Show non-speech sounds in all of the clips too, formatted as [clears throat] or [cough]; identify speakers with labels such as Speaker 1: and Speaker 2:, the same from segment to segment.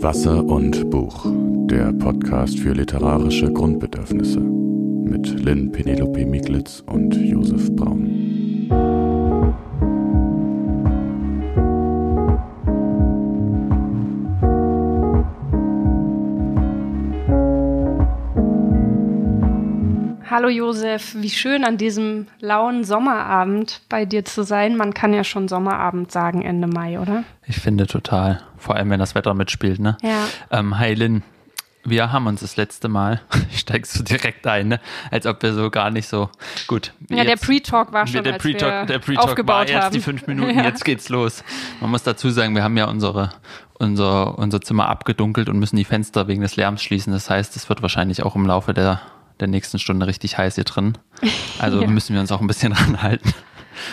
Speaker 1: Wasser und Buch, der Podcast für literarische Grundbedürfnisse mit Lynn Penelope Miglitz und Josef Braun.
Speaker 2: Hallo Josef, wie schön an diesem lauen Sommerabend bei dir zu sein. Man kann ja schon Sommerabend sagen Ende Mai, oder?
Speaker 3: Ich finde total. Vor allem, wenn das Wetter mitspielt, ne?
Speaker 2: Ja.
Speaker 3: Ähm, hi Lynn, wir haben uns das letzte Mal, [laughs] steigst du direkt ein, ne? als ob wir so gar nicht so gut.
Speaker 2: Ja, der Pre-Talk war schon,
Speaker 3: der Pre-Talk,
Speaker 2: wir
Speaker 3: der Pre-Talk
Speaker 2: aufgebaut
Speaker 3: war erst
Speaker 2: haben.
Speaker 3: die fünf Minuten, [laughs]
Speaker 2: Ja.
Speaker 3: jetzt geht's los. Man muss dazu sagen, wir haben ja unsere, unser, unser Zimmer abgedunkelt und müssen die Fenster wegen des Lärms schließen. Das heißt, es wird wahrscheinlich auch im Laufe der, der nächsten Stunde richtig heiß hier drin. Also [laughs]
Speaker 2: Ja.
Speaker 3: müssen wir uns auch ein bisschen ranhalten.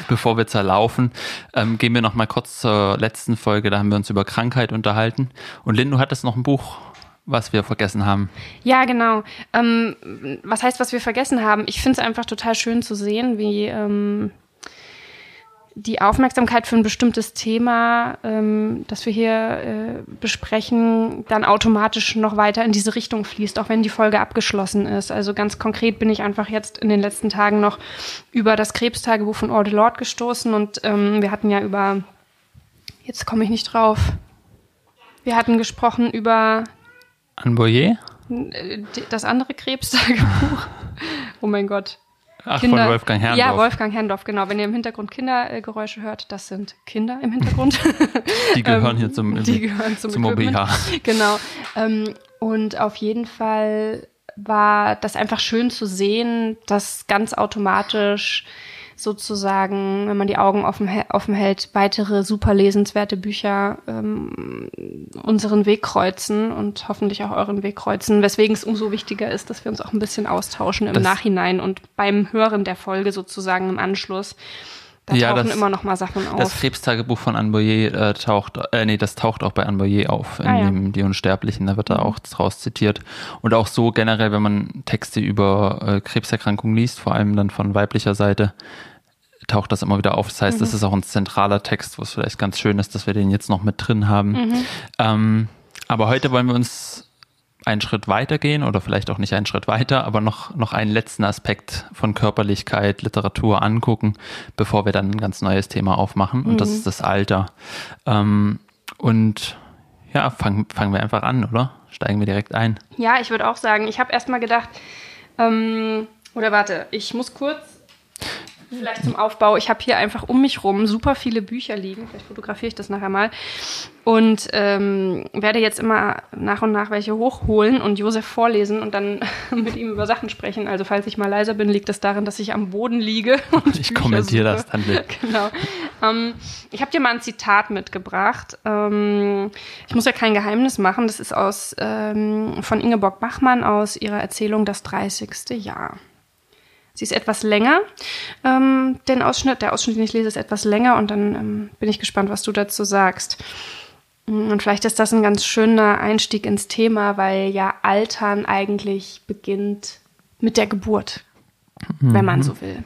Speaker 3: Bevor wir zerlaufen, ähm, gehen wir noch mal kurz zur letzten Folge. Da haben wir uns über Krankheit unterhalten. Und Lynn, du hattest noch ein Buch, was wir vergessen haben.
Speaker 2: Ja, genau. Ähm, was heißt, was wir vergessen haben? Ich finde es einfach total schön zu sehen, wie ähm, die Aufmerksamkeit für ein bestimmtes Thema, ähm, das wir hier äh, besprechen, dann automatisch noch weiter in diese Richtung fließt, auch wenn die Folge abgeschlossen ist. Also ganz konkret bin ich einfach jetzt in den letzten Tagen noch über das Krebstagebuch von Audre Lorde gestoßen und ähm, wir hatten ja über, jetzt komme ich nicht drauf, wir hatten gesprochen über
Speaker 3: Anne Boyer?
Speaker 2: äh, das andere Krebstagebuch. [laughs] oh mein Gott.
Speaker 3: Ach, von Wolfgang Herrndorf.
Speaker 2: Ja, Wolfgang Herrndorf, genau. Wenn ihr im Hintergrund Kindergeräusche hört, das sind Kinder im Hintergrund. [laughs]
Speaker 3: Die gehören hier zum, [laughs]
Speaker 2: die gehören zum,
Speaker 3: zum. OBH.
Speaker 2: Genau. Ähm, und auf jeden Fall war das einfach schön zu sehen, dass ganz automatisch sozusagen, wenn man die Augen offen, offen hält, weitere super lesenswerte Bücher ähm, unseren Weg kreuzen und hoffentlich auch euren Weg kreuzen, weswegen es umso wichtiger ist, dass wir uns auch ein bisschen austauschen im
Speaker 3: Das-
Speaker 2: Nachhinein und beim Hören der Folge sozusagen im Anschluss. Da
Speaker 3: Ja,
Speaker 2: tauchen
Speaker 3: das-
Speaker 2: immer noch mal Sachen auf.
Speaker 3: Das Krebstagebuch von Anne Boyer äh, taucht, äh, nee, das taucht auch bei Anne Boyer auf, in
Speaker 2: Ah, ja. Mhm.
Speaker 3: dem Die Unsterblichen, da wird er auch draus zitiert. Und auch so generell, wenn man Texte über äh, Krebserkrankungen liest, vor allem dann von weiblicher Seite, taucht das immer wieder auf. Das heißt, das
Speaker 2: Mhm.
Speaker 3: ist auch ein zentraler Text, wo es vielleicht ganz schön ist, dass wir den jetzt noch mit drin haben.
Speaker 2: Mhm.
Speaker 3: Ähm, aber heute wollen wir uns einen Schritt weiter gehen oder vielleicht auch nicht einen Schritt weiter, aber noch, noch einen letzten Aspekt von Körperlichkeit, Literatur angucken, bevor wir dann ein ganz neues Thema aufmachen. Und das ist das Alter. Ähm, und ja, fangen, fangen wir einfach an, oder? Steigen wir direkt ein.
Speaker 2: Ja, ich würde auch sagen, ich habe erstmal gedacht, ähm, oder warte, ich muss kurz, vielleicht zum Aufbau, ich habe hier einfach um mich rum super viele Bücher liegen, vielleicht fotografiere ich das nachher mal und ähm, werde jetzt immer nach und nach welche hochholen und Josef vorlesen und dann [laughs] mit ihm über Sachen sprechen. Also falls ich mal leiser bin, liegt das darin, dass ich am Boden liege. [laughs] Und
Speaker 3: Ich
Speaker 2: Bücher
Speaker 3: kommentiere
Speaker 2: suche.
Speaker 3: das dann mit. [laughs]
Speaker 2: Genau. Ähm, ich habe dir mal ein Zitat mitgebracht. Ähm, ich muss ja kein Geheimnis machen. Das ist aus ähm, von Ingeborg Bachmann aus ihrer Erzählung Das 30. Jahr. Sie ist etwas länger, ähm, den Ausschnitt. Der Ausschnitt, den ich lese, ist etwas länger und dann ähm, bin ich gespannt, was du dazu sagst. Und vielleicht ist das ein ganz schöner Einstieg ins Thema, weil ja Altern eigentlich beginnt mit der Geburt, wenn man so will.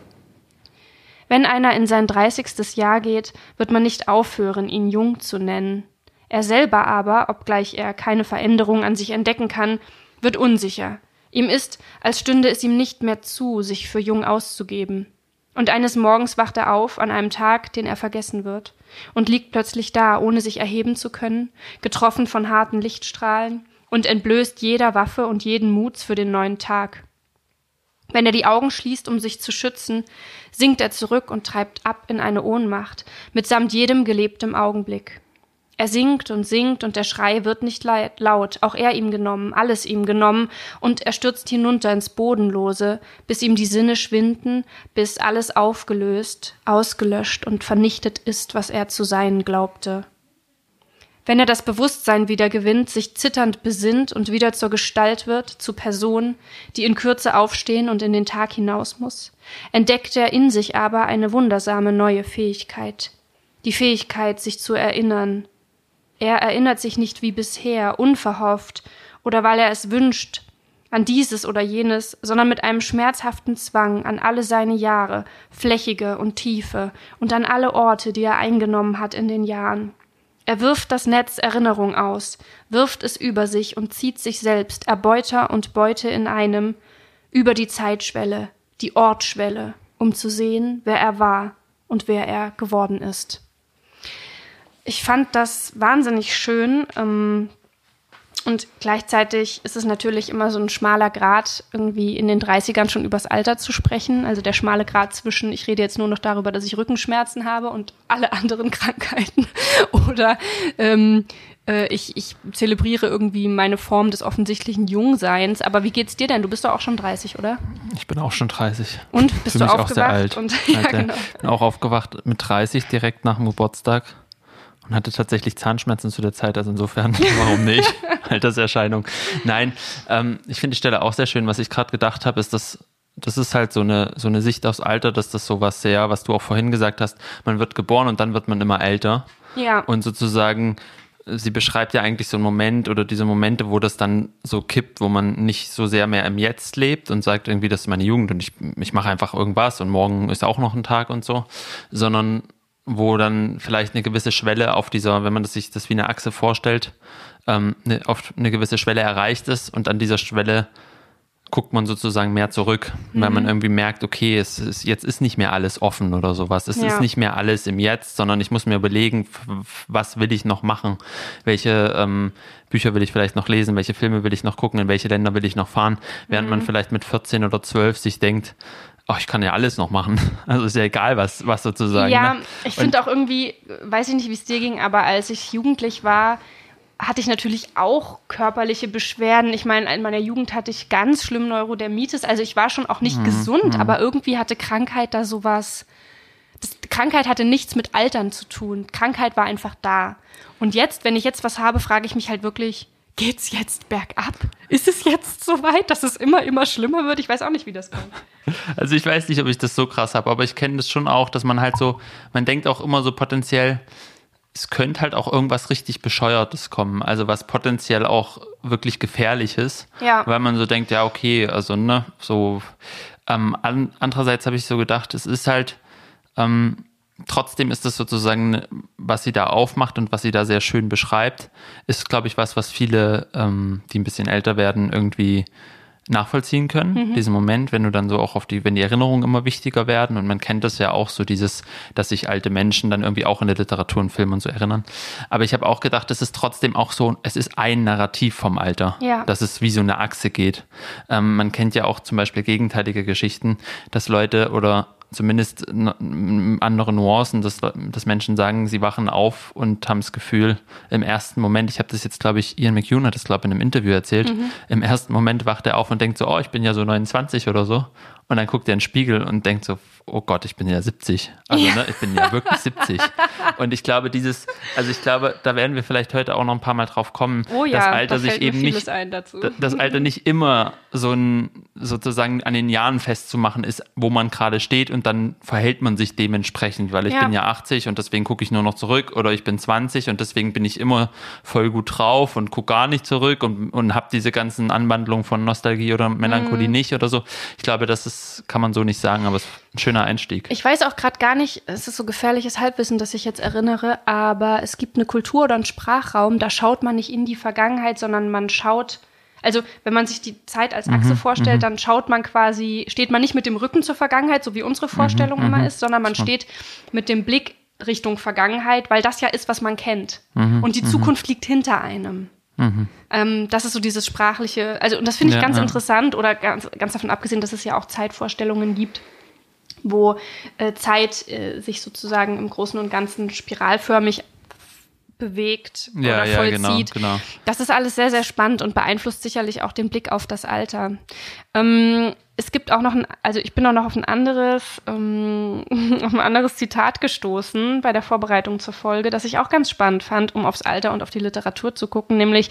Speaker 2: Wenn einer in sein 30. Jahr geht, wird man nicht aufhören, ihn jung zu nennen. Er selber aber, obgleich er keine Veränderung an sich entdecken kann, wird unsicher. Ihm ist, als stünde es ihm nicht mehr zu, sich für jung auszugeben. Und eines Morgens wacht er auf an einem Tag, den er vergessen wird, und liegt plötzlich da, ohne sich erheben zu können, getroffen von harten Lichtstrahlen und entblößt jeder Waffe und jeden Muts für den neuen Tag. Wenn er die Augen schließt, um sich zu schützen, sinkt er zurück und treibt ab in eine Ohnmacht, mitsamt jedem gelebtem Augenblick. Er singt und singt und der Schrei wird nicht laut, auch er ihm genommen, alles ihm genommen, und er stürzt hinunter ins Bodenlose, bis ihm die Sinne schwinden, bis alles aufgelöst, ausgelöscht und vernichtet ist, was er zu sein glaubte. Wenn er das Bewusstsein wieder gewinnt, sich zitternd besinnt und wieder zur Gestalt wird, zu Person, die in Kürze aufstehen und in den Tag hinaus muss, entdeckt er in sich aber eine wundersame neue Fähigkeit. Die Fähigkeit, sich zu erinnern. Er erinnert sich nicht wie bisher, unverhofft, oder weil er es wünscht, an dieses oder jenes, sondern mit einem schmerzhaften Zwang an alle seine Jahre, flächige und tiefe, und an alle Orte, die er eingenommen hat in den Jahren. Er wirft das Netz Erinnerung aus, wirft es über sich und zieht sich selbst, Erbeuter und Beute in einem, über die Zeitschwelle, die Ortschwelle, um zu sehen, wer er war und wer er geworden ist. Ich fand das wahnsinnig schön. Ähm, und gleichzeitig ist es natürlich immer so ein schmaler Grad, irgendwie in den 30ern schon übers Alter zu sprechen. Also der schmale Grad zwischen, ich rede jetzt nur noch darüber, dass ich Rückenschmerzen habe und alle anderen [laughs] Krankheiten. Oder ähm, äh, ich, ich zelebriere irgendwie meine Form des offensichtlichen Jungseins. Aber wie geht's dir denn? Du bist doch auch schon 30, oder?
Speaker 3: Ich bin auch schon 30.
Speaker 2: Und bist
Speaker 3: Für
Speaker 2: du
Speaker 3: mich auch sehr
Speaker 2: aufgewacht?
Speaker 3: alt.
Speaker 2: Und, [laughs] ja, genau.
Speaker 3: bin auch aufgewacht mit 30 direkt nach dem Geburtstag und hatte tatsächlich Zahnschmerzen zu der Zeit. Also insofern, [laughs] warum nicht? [laughs] Alterserscheinung. Nein, ähm, ich finde die Stelle auch sehr schön. Was ich gerade gedacht habe, ist, dass das ist halt so eine, so eine Sicht aufs Alter, dass das sowas sehr, was du auch vorhin gesagt hast, man wird geboren und dann wird man immer älter.
Speaker 2: Ja.
Speaker 3: Und sozusagen, sie beschreibt ja eigentlich so einen Moment oder diese Momente, wo das dann so kippt, wo man nicht so sehr mehr im Jetzt lebt und sagt irgendwie, das ist meine Jugend und ich, ich mache einfach irgendwas und morgen ist auch noch ein Tag und so, sondern wo dann vielleicht eine gewisse Schwelle auf dieser, wenn man das sich das wie eine Achse vorstellt, ähm, eine, auf eine gewisse Schwelle erreicht ist und an dieser Schwelle guckt man sozusagen mehr zurück, weil
Speaker 2: Mhm.
Speaker 3: man irgendwie merkt, okay, es ist, jetzt ist nicht mehr alles offen oder sowas. Es
Speaker 2: Ja.
Speaker 3: ist nicht mehr alles im Jetzt, sondern ich muss mir überlegen, was will ich noch machen? Welche ähm, Bücher will ich vielleicht noch lesen? Welche Filme will ich noch gucken? In welche Länder will ich noch fahren? Während
Speaker 2: Mhm.
Speaker 3: man vielleicht mit 14 oder 12 sich denkt, ach, ich kann ja alles noch machen. [laughs] Also ist ja egal, was, was sozusagen.
Speaker 2: Ja,
Speaker 3: ne?
Speaker 2: ich finde auch irgendwie, weiß ich nicht, wie es dir ging, aber als ich jugendlich war, hatte ich natürlich auch körperliche Beschwerden. Ich meine, in meiner Jugend hatte ich ganz schlimm Neurodermitis. Also ich war schon auch
Speaker 3: Mhm,
Speaker 2: nicht gesund, aber irgendwie hatte Krankheit da sowas. Das, Krankheit hatte nichts mit Altern zu tun. Krankheit war einfach da. Und jetzt, wenn ich jetzt was habe, frage ich mich halt wirklich, geht's jetzt bergab? Ist es jetzt so weit, dass es immer, immer schlimmer wird? Ich weiß auch nicht, wie das kommt. [laughs]
Speaker 3: Also ich weiß nicht, ob ich das so krass habe, aber ich kenne das schon auch, dass man halt so, man denkt auch immer so potenziell, es könnte halt auch irgendwas richtig Bescheuertes kommen, also was potenziell auch wirklich gefährliches,
Speaker 2: Ja.
Speaker 3: weil man so denkt, ja okay, also ne, so. Ähm, an, andererseits habe ich so gedacht, es ist halt, ähm, trotzdem ist es sozusagen, was sie da aufmacht und was sie da sehr schön beschreibt, ist, glaube ich, was, was viele, ähm, die ein bisschen älter werden, irgendwie nachvollziehen können, diesen Moment, wenn du dann so auch auf die, wenn die Erinnerungen immer wichtiger werden und man kennt das ja auch so dieses, dass sich alte Menschen dann irgendwie auch in der Literatur und Film und so erinnern. Aber ich habe auch gedacht, es ist trotzdem auch so, es ist ein Narrativ vom Alter,
Speaker 2: Ja.
Speaker 3: dass es wie so eine Achse geht. Ähm, man kennt ja auch zum Beispiel gegenteilige Geschichten, dass Leute oder zumindest andere Nuancen, dass, dass Menschen sagen, sie wachen auf und haben das Gefühl, im ersten Moment, ich habe das jetzt, glaube ich, Ian McEwan hat das, glaube ich, in einem Interview erzählt, im ersten Moment wacht er auf und denkt so, oh, ich bin ja so 29 oder so. Und dann guckt er in den Spiegel und denkt so, oh Gott, ich bin ja 70. Also, ne, ich bin ja wirklich 70. [laughs] Und ich glaube, dieses, also ich glaube, da werden wir vielleicht heute auch noch ein paar Mal drauf kommen,
Speaker 2: Oh ja,
Speaker 3: dass Alter
Speaker 2: da
Speaker 3: sich eben nicht, das Alter nicht immer so ein, sozusagen an den Jahren festzumachen ist, wo man gerade steht und dann verhält man sich dementsprechend, weil ich
Speaker 2: Ja.
Speaker 3: bin ja 80 und deswegen gucke ich nur noch zurück oder ich bin 20 und deswegen bin ich immer voll gut drauf und gucke gar nicht zurück und, und habe diese ganzen Anwandlungen von Nostalgie oder Melancholie
Speaker 2: Mhm.
Speaker 3: nicht oder so. Ich glaube, das ist, kann man so nicht sagen, aber es ein schöner Einstieg.
Speaker 2: Ich weiß auch gerade gar nicht, es ist so gefährliches Halbwissen, das ich jetzt erinnere, aber es gibt eine Kultur oder einen Sprachraum, da schaut man nicht in die Vergangenheit, sondern man schaut, also wenn man sich die Zeit als Achse vorstellt, dann schaut man quasi, steht man nicht mit dem Rücken zur Vergangenheit, so wie unsere Vorstellung immer ist, sondern man steht mit dem Blick Richtung Vergangenheit, weil das ja ist, was man kennt. Und die Zukunft liegt hinter einem. Ähm, das ist so dieses sprachliche, also und das finde ich
Speaker 3: Ja,
Speaker 2: ganz
Speaker 3: ja.
Speaker 2: interessant oder ganz, ganz davon abgesehen, dass es ja auch Zeitvorstellungen gibt, wo äh, Zeit äh, sich sozusagen im Großen und Ganzen spiralförmig bewegt
Speaker 3: Ja,
Speaker 2: oder
Speaker 3: ja,
Speaker 2: vollzieht.
Speaker 3: genau, genau.
Speaker 2: Das ist alles sehr, sehr spannend und beeinflusst sicherlich auch den Blick auf das Alter. Ähm, es gibt auch noch ein, also ich bin auch noch auf ein anderes, ähm, [laughs] auf ein anderes Zitat gestoßen bei der Vorbereitung zur Folge, das ich auch ganz spannend fand, um aufs Alter und auf die Literatur zu gucken, nämlich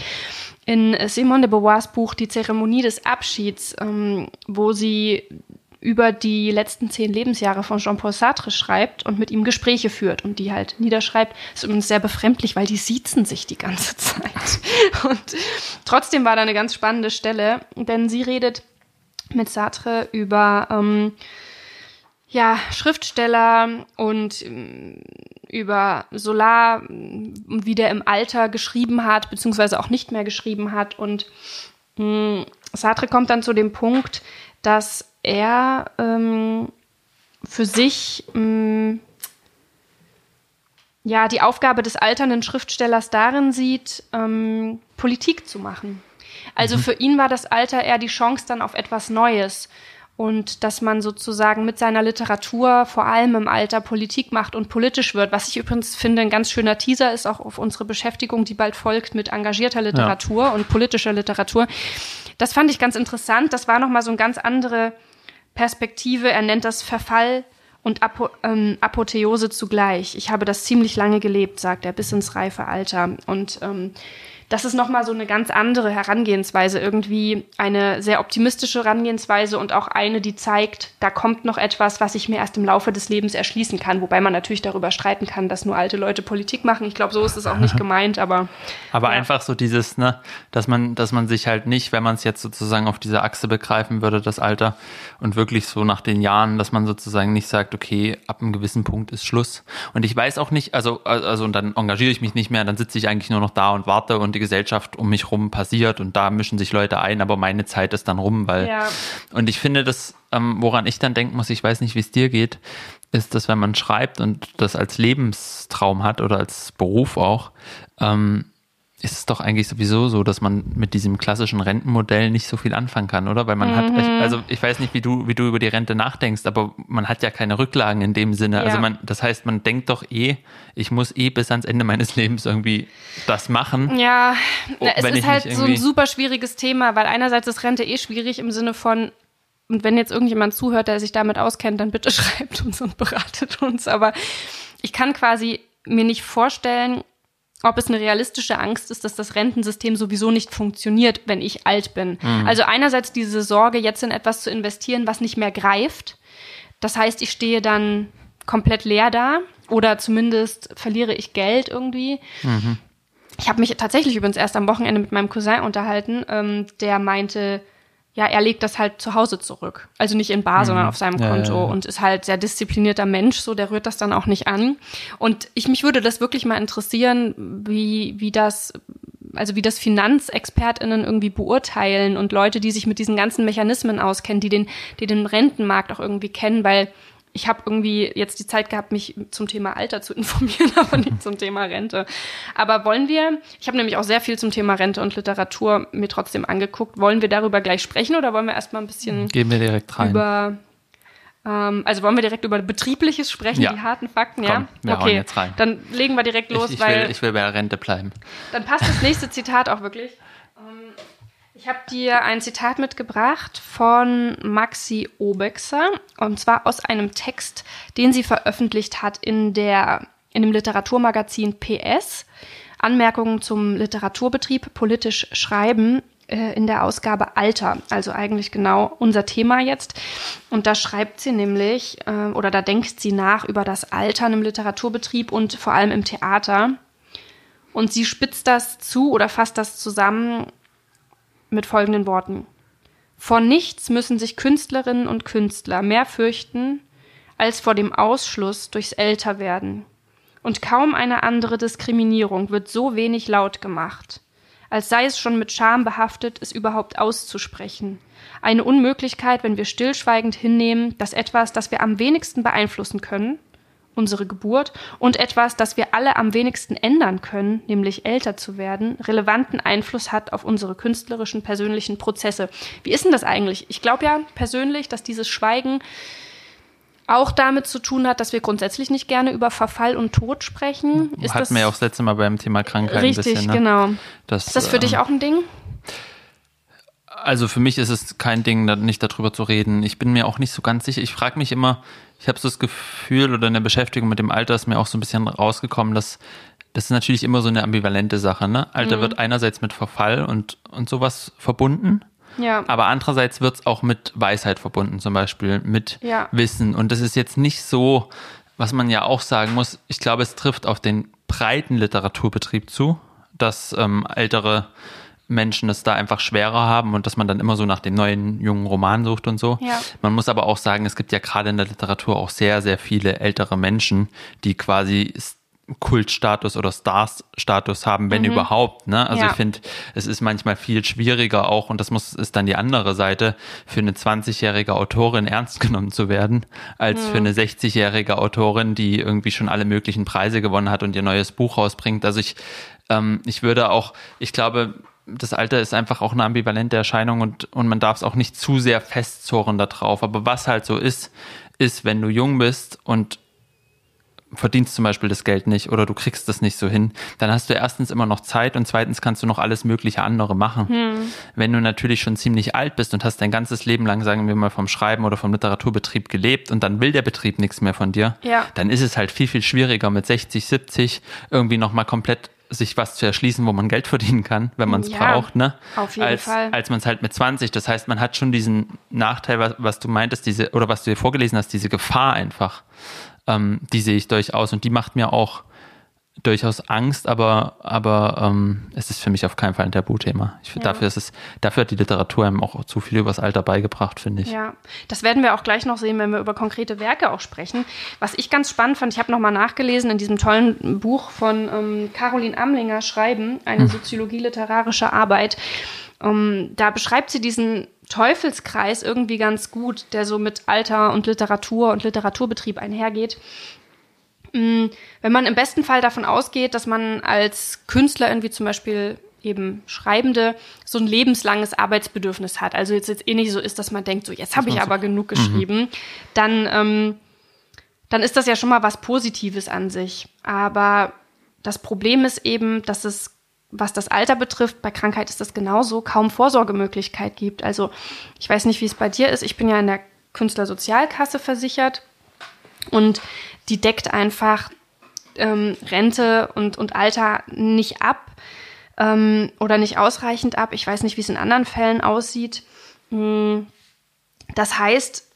Speaker 2: in Simone de Beauvoirs Buch Die Zeremonie des Abschieds, ähm, wo sie über die letzten zehn Lebensjahre von Jean-Paul Sartre schreibt und mit ihm Gespräche führt und die halt niederschreibt. ist übrigens sehr befremdlich, weil die siezen sich die ganze Zeit. [laughs] Und trotzdem war da eine ganz spannende Stelle, denn sie redet mit Sartre über ähm, ja, Schriftsteller und ähm, über Solar, wie der im Alter geschrieben hat, beziehungsweise auch nicht mehr geschrieben hat. Und mh, Sartre kommt dann zu dem Punkt, dass er ähm, für sich mh, ja die Aufgabe des alternden Schriftstellers darin sieht, ähm, Politik zu machen. Also mhm. für ihn war das Alter eher die Chance dann auf etwas Neues und dass man sozusagen mit seiner Literatur vor allem im Alter Politik macht und politisch wird, was ich übrigens finde ein ganz schöner Teaser ist auch auf unsere Beschäftigung, die bald folgt mit engagierter Literatur ja. und politischer Literatur. Das fand ich ganz interessant. Das war noch mal so eine ganz andere Perspektive. Er nennt das Verfall und Apo, ähm, Apotheose zugleich. Ich habe das ziemlich lange gelebt, sagt er, bis ins reife Alter. Und ähm, das ist nochmal so eine ganz andere Herangehensweise, irgendwie eine sehr optimistische Herangehensweise und auch eine, die zeigt, da kommt noch etwas, was ich mir erst im Laufe des Lebens erschließen kann. Wobei man natürlich darüber streiten kann, dass nur alte Leute Politik machen. Ich glaube, so ist es auch nicht [laughs] gemeint, aber.
Speaker 3: Aber ja. einfach so dieses, ne, dass man, dass man sich halt nicht, wenn man es jetzt sozusagen auf diese Achse begreifen würde, das Alter, und wirklich so nach den Jahren, dass man sozusagen nicht sagt, okay, ab einem gewissen Punkt ist Schluss. Und ich weiß auch nicht, also, also, und dann engagiere ich mich nicht mehr, dann sitze ich eigentlich nur noch da und warte und die Gesellschaft um mich rum passiert und da mischen sich Leute ein, aber meine Zeit ist dann rum, weil ja. und ich finde das, ähm, woran ich dann denken muss, ich weiß nicht, wie es dir geht, ist, dass wenn man schreibt und das als Lebenstraum hat oder als Beruf auch, ähm, ist es doch eigentlich sowieso so, dass man mit diesem klassischen Rentenmodell nicht so viel anfangen kann, oder? Weil man mhm. hat, also ich weiß nicht, wie du, wie du über die Rente nachdenkst, aber man hat ja keine Rücklagen in dem Sinne. Also ja. Also man, das heißt, man denkt doch eh, ich muss eh bis ans Ende meines Lebens irgendwie das machen.
Speaker 2: Ja, es ist halt so ein super schwieriges Thema, weil einerseits ist Rente eh schwierig im Sinne von, und wenn jetzt irgendjemand zuhört, der sich damit auskennt, dann bitte [laughs] schreibt uns und beratet uns. Aber ich kann quasi mir nicht vorstellen, ob es eine realistische Angst ist, dass das Rentensystem sowieso nicht funktioniert, wenn ich alt bin. Mhm. Also einerseits diese Sorge, jetzt in etwas zu investieren, was nicht mehr greift. Das heißt, ich stehe dann komplett leer da oder zumindest verliere ich Geld irgendwie. Mhm. Ich habe mich tatsächlich übrigens erst am Wochenende mit meinem Cousin unterhalten, ähm, der meinte, ja, er legt das halt zu Hause zurück. Also nicht in Bar, mhm. sondern auf seinem ja, Konto ja, ja. und ist halt sehr disziplinierter Mensch, so der rührt das dann auch nicht an. Und ich mich würde das wirklich mal interessieren, wie, wie das, also wie das FinanzexpertInnen irgendwie beurteilen und Leute, die sich mit diesen ganzen Mechanismen auskennen, die den, die den Rentenmarkt auch irgendwie kennen, weil ich habe irgendwie jetzt die Zeit gehabt, mich zum Thema Alter zu [laughs] informieren, aber nicht zum Thema Rente. Aber wollen wir, ich habe nämlich auch sehr viel zum Thema Rente und Literatur mir trotzdem angeguckt, wollen wir darüber gleich sprechen oder wollen wir erstmal ein bisschen
Speaker 3: Gehen wir direkt rein.
Speaker 2: über ähm, also wollen wir direkt über betriebliches sprechen, ja. die harten Fakten, ja?
Speaker 3: Komm, wir okay, jetzt rein.
Speaker 2: dann legen wir direkt los,
Speaker 3: ich, ich
Speaker 2: weil
Speaker 3: will, ich will bei der Rente bleiben.
Speaker 2: Dann passt das nächste Zitat auch wirklich. Ich habe dir ein Zitat mitgebracht von Maxi Obexer und zwar aus einem Text, den sie veröffentlicht hat in der in dem Literaturmagazin PS. Anmerkungen zum Literaturbetrieb, politisch schreiben äh, in der Ausgabe Alter, also eigentlich genau unser Thema jetzt. Und da schreibt sie nämlich äh, oder da denkt sie nach über das Altern im Literaturbetrieb und vor allem im Theater. Und sie spitzt das zu oder fasst das zusammen mit folgenden Worten. Vor nichts müssen sich Künstlerinnen und Künstler mehr fürchten als vor dem Ausschluss durchs Älterwerden. Und kaum eine andere Diskriminierung wird so wenig laut gemacht, als sei es schon mit Scham behaftet, es überhaupt auszusprechen. Eine Unmöglichkeit, wenn wir stillschweigend hinnehmen, dass etwas, das wir am wenigsten beeinflussen können, unsere Geburt und etwas, das wir alle am wenigsten ändern können, nämlich älter zu werden, relevanten Einfluss hat auf unsere künstlerischen, persönlichen Prozesse. Wie ist denn das eigentlich? Ich glaube ja persönlich, dass dieses Schweigen auch damit zu tun hat, dass wir grundsätzlich nicht gerne über Verfall und Tod sprechen.
Speaker 3: Ist Hatten das, wir ja auch das letzte Mal beim Thema Krankheit
Speaker 2: richtig, ein
Speaker 3: bisschen.
Speaker 2: Ne? genau. Das, ist das für ähm, dich auch ein Ding?
Speaker 3: Also für mich ist es kein Ding, nicht darüber zu reden. Ich bin mir auch nicht so ganz sicher. Ich frage mich immer, ich habe so das Gefühl oder in der Beschäftigung mit dem Alter ist mir auch so ein bisschen rausgekommen, dass das ist natürlich immer so eine ambivalente Sache. Ne? Alter mhm. wird einerseits mit Verfall und, und sowas verbunden. Ja. Aber andererseits wird es auch mit Weisheit verbunden, zum Beispiel mit ja. Wissen. Und das ist jetzt nicht so, was man ja auch sagen muss, ich glaube, es trifft auf den breiten Literaturbetrieb zu, dass ähm, ältere Menschen es da einfach schwerer haben und dass man dann immer so nach den neuen jungen Romanen sucht und so.
Speaker 2: Ja.
Speaker 3: Man muss aber auch sagen, es gibt ja gerade in der Literatur auch sehr, sehr viele ältere Menschen, die quasi Kultstatus oder Stars-Status haben, wenn mhm. überhaupt. Ne? Also ja. ich finde, es ist manchmal viel schwieriger auch, und das muss ist dann die andere Seite, für eine 20-jährige Autorin ernst [laughs] genommen zu werden, als mhm. für eine 60-jährige Autorin, die irgendwie schon alle möglichen Preise gewonnen hat und ihr neues Buch rausbringt. Also ich, ähm, ich würde auch, ich glaube, das Alter ist einfach auch eine ambivalente Erscheinung und, und man darf es auch nicht zu sehr festzurren darauf. Aber was halt so ist, ist, wenn du jung bist und verdienst zum Beispiel das Geld nicht oder du kriegst das nicht so hin, dann hast du erstens immer noch Zeit und zweitens kannst du noch alles mögliche andere machen. Hm. Wenn du natürlich schon ziemlich alt bist und hast dein ganzes Leben lang, sagen wir mal, vom Schreiben oder vom Literaturbetrieb gelebt und dann will der Betrieb nichts mehr von dir,
Speaker 2: ja.
Speaker 3: dann ist es halt viel, viel schwieriger mit 60, 70 irgendwie nochmal komplett sich was zu erschließen, wo man Geld verdienen kann, wenn man es ja, braucht, ne?
Speaker 2: Auf jeden
Speaker 3: als,
Speaker 2: Fall.
Speaker 3: Als man es halt mit 20. Das heißt, man hat schon diesen Nachteil, was, was du meintest, diese, oder was du dir vorgelesen hast, diese Gefahr einfach. Ähm, die sehe ich durchaus und die macht mir auch durchaus Angst, aber, aber ähm, es ist für mich auf keinen Fall ein Tabuthema. Ich, ja. dafür, ist es, dafür hat die Literatur einem auch zu viel übers Alter beigebracht, finde ich.
Speaker 2: Ja, das werden wir auch gleich noch sehen, wenn wir über konkrete Werke auch sprechen. Was ich ganz spannend fand, ich habe nochmal nachgelesen in diesem tollen Buch von ähm, Caroline Amlinger, Schreiben, eine hm. soziologie-literarische Arbeit. Um, da beschreibt sie diesen Teufelskreis irgendwie ganz gut, der so mit Alter und Literatur und Literaturbetrieb einhergeht. Mm, wenn man im besten Fall davon ausgeht, dass man als Künstler irgendwie zum Beispiel eben Schreibende so ein lebenslanges Arbeitsbedürfnis hat, also jetzt, jetzt eh nicht so ist, dass man denkt, so jetzt habe ich aber genug geschrieben, mhm. dann, ähm, dann ist das ja schon mal was Positives an sich. Aber das Problem ist eben, dass es, was das Alter betrifft, bei Krankheit ist das genauso, kaum Vorsorgemöglichkeit gibt. Also ich weiß nicht, wie es bei dir ist. Ich bin ja in der Künstlersozialkasse versichert und die deckt einfach ähm, Rente und, und Alter nicht ab ähm, oder nicht ausreichend ab. Ich weiß nicht, wie es in anderen Fällen aussieht. Hm, das heißt,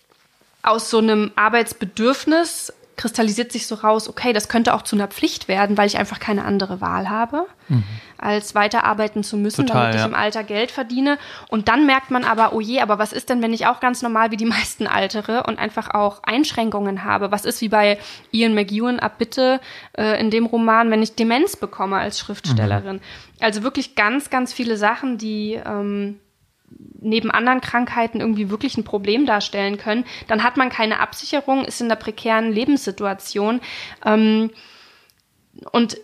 Speaker 2: aus so einem Arbeitsbedürfnis kristallisiert sich so raus, okay, das könnte auch zu einer Pflicht werden, weil ich einfach keine andere Wahl habe, mhm. Als weiterarbeiten zu müssen, Total, damit ich ja. im Alter Geld verdiene. Und dann merkt man aber, oh je, aber was ist denn, wenn ich auch ganz normal wie die [laughs] meisten altere und einfach auch Einschränkungen habe? Was ist wie bei Ian McEwan ab bitte äh, in dem Roman, wenn ich Demenz bekomme als Schriftstellerin? Mhm. Also wirklich ganz, ganz viele Sachen, die ähm, neben anderen Krankheiten irgendwie wirklich ein Problem darstellen können, dann hat man keine Absicherung, ist in einer prekären Lebenssituation. Ähm, und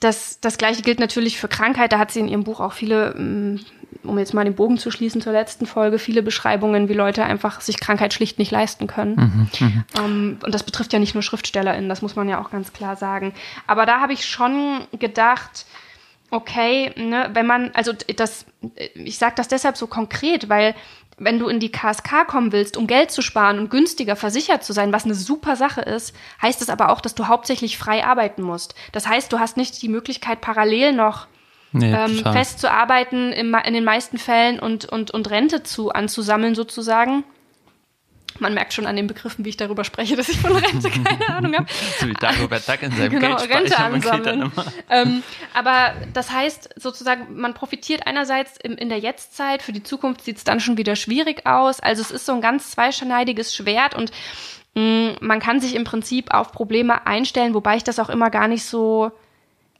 Speaker 2: das, das Gleiche gilt natürlich für Krankheit. Da hat sie in ihrem Buch auch viele, mm, um jetzt mal den Bogen zu schließen zur letzten Folge, viele Beschreibungen, wie Leute einfach sich Krankheit schlicht nicht leisten können. Mhm, mhm. ähm, und das betrifft ja nicht nur SchriftstellerInnen, das muss man ja auch ganz klar sagen. Aber da habe ich schon gedacht, okay, ne, wenn man, also das, ich sage das deshalb so konkret, weil wenn du in die KSK kommen willst, um Geld zu sparen und günstiger versichert zu sein, was eine super Sache ist, heißt es aber auch, dass du hauptsächlich frei arbeiten musst. Das heißt, du hast nicht die Möglichkeit, parallel noch nee, ähm, fest zu arbeiten in, in den meisten Fällen und, und, und Rente zu anzusammeln sozusagen. Man merkt schon an den Begriffen, wie ich darüber spreche, dass ich von Rente keine [laughs] Ahnung habe.
Speaker 3: so wie Dagobert Duck in seinem [laughs]
Speaker 2: genau, Rente ansammeln. Ähm, aber das heißt sozusagen, man profitiert einerseits in, in der Jetztzeit, für die Zukunft sieht es dann schon wieder schwierig aus. Also es ist so ein ganz zweischneidiges Schwert und mh, mm, man kann sich im Prinzip auf Probleme einstellen, wobei ich das auch immer gar nicht so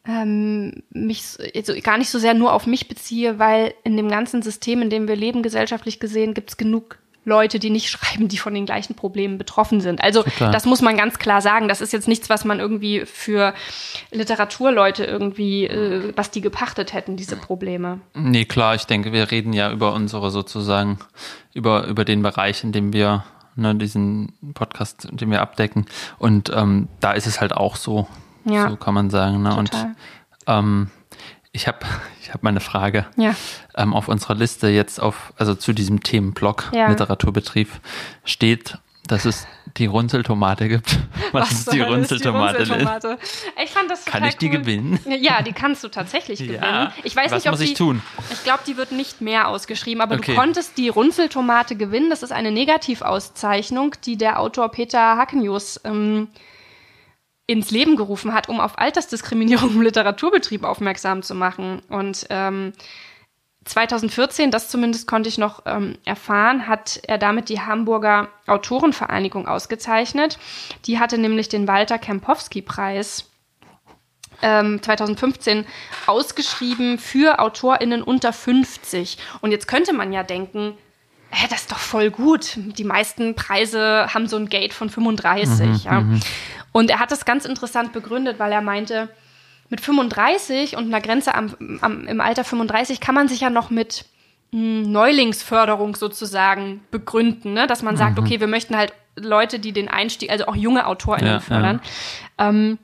Speaker 2: ähm, mich also gar nicht so sehr nur auf mich beziehe, weil in dem ganzen System, in dem wir leben, gesellschaftlich gesehen, gibt es genug Leute, die nicht [laughs] schreiben, die von den gleichen Problemen betroffen sind. Also Total. das muss man ganz klar sagen. Das ist jetzt nichts, was man irgendwie für Literaturleute irgendwie, äh, was die gepachtet hätten, diese Probleme.
Speaker 3: Nee, klar, ich denke, wir reden ja über unsere sozusagen, über, über den Bereich, in dem wir ne, diesen Podcast, den wir abdecken. Und ähm, da ist es halt auch so. Ja. So kann man sagen. Ne? Und ähm, ich habe [laughs] ich hab mal eine Frage.
Speaker 2: Ja.
Speaker 3: Ähm, auf unserer Liste jetzt auf, also zu diesem Themenblock ja. Literaturbetrieb steht, dass es die Runzeltomate gibt. [laughs] Was, Was ist die Runzeltomate? Ist die Runzeltomate?
Speaker 2: Ich fand das
Speaker 3: Kann ich die cool. gewinnen?
Speaker 2: Ja, die kannst du tatsächlich [laughs] gewinnen.
Speaker 3: Ja.
Speaker 2: Ich weiß
Speaker 3: Was
Speaker 2: nicht, ob
Speaker 3: muss ich
Speaker 2: die,
Speaker 3: tun?
Speaker 2: Ich glaube, die wird nicht mehr ausgeschrieben, aber
Speaker 3: okay.
Speaker 2: du konntest die Runzeltomate gewinnen. Das ist eine Negativauszeichnung, die der Autor Peter Hackenjus ähm, ins Leben gerufen hat, um auf Altersdiskriminierung im Literaturbetrieb aufmerksam zu machen. Und ähm, 2014, das zumindest konnte ich noch ähm, erfahren, hat er damit die Hamburger Autorenvereinigung ausgezeichnet. Die hatte nämlich den Walter Kempowski-Preis ähm, 2015 ausgeschrieben für AutorInnen unter 50. Und jetzt könnte man ja denken, hä, das ist doch voll gut. Die meisten Preise haben so ein Gate von 35. Mhm, ja. Und er hat das ganz interessant begründet, weil er meinte, mit 35 und einer Grenze am, am, im Alter 35 kann man sich ja noch mit hm, Neulingsförderung sozusagen begründen, ne? dass man sagt, mhm. okay, wir möchten halt Leute, die den Einstieg, also auch junge AutorInnen ja, fördern. Ja. Ähm,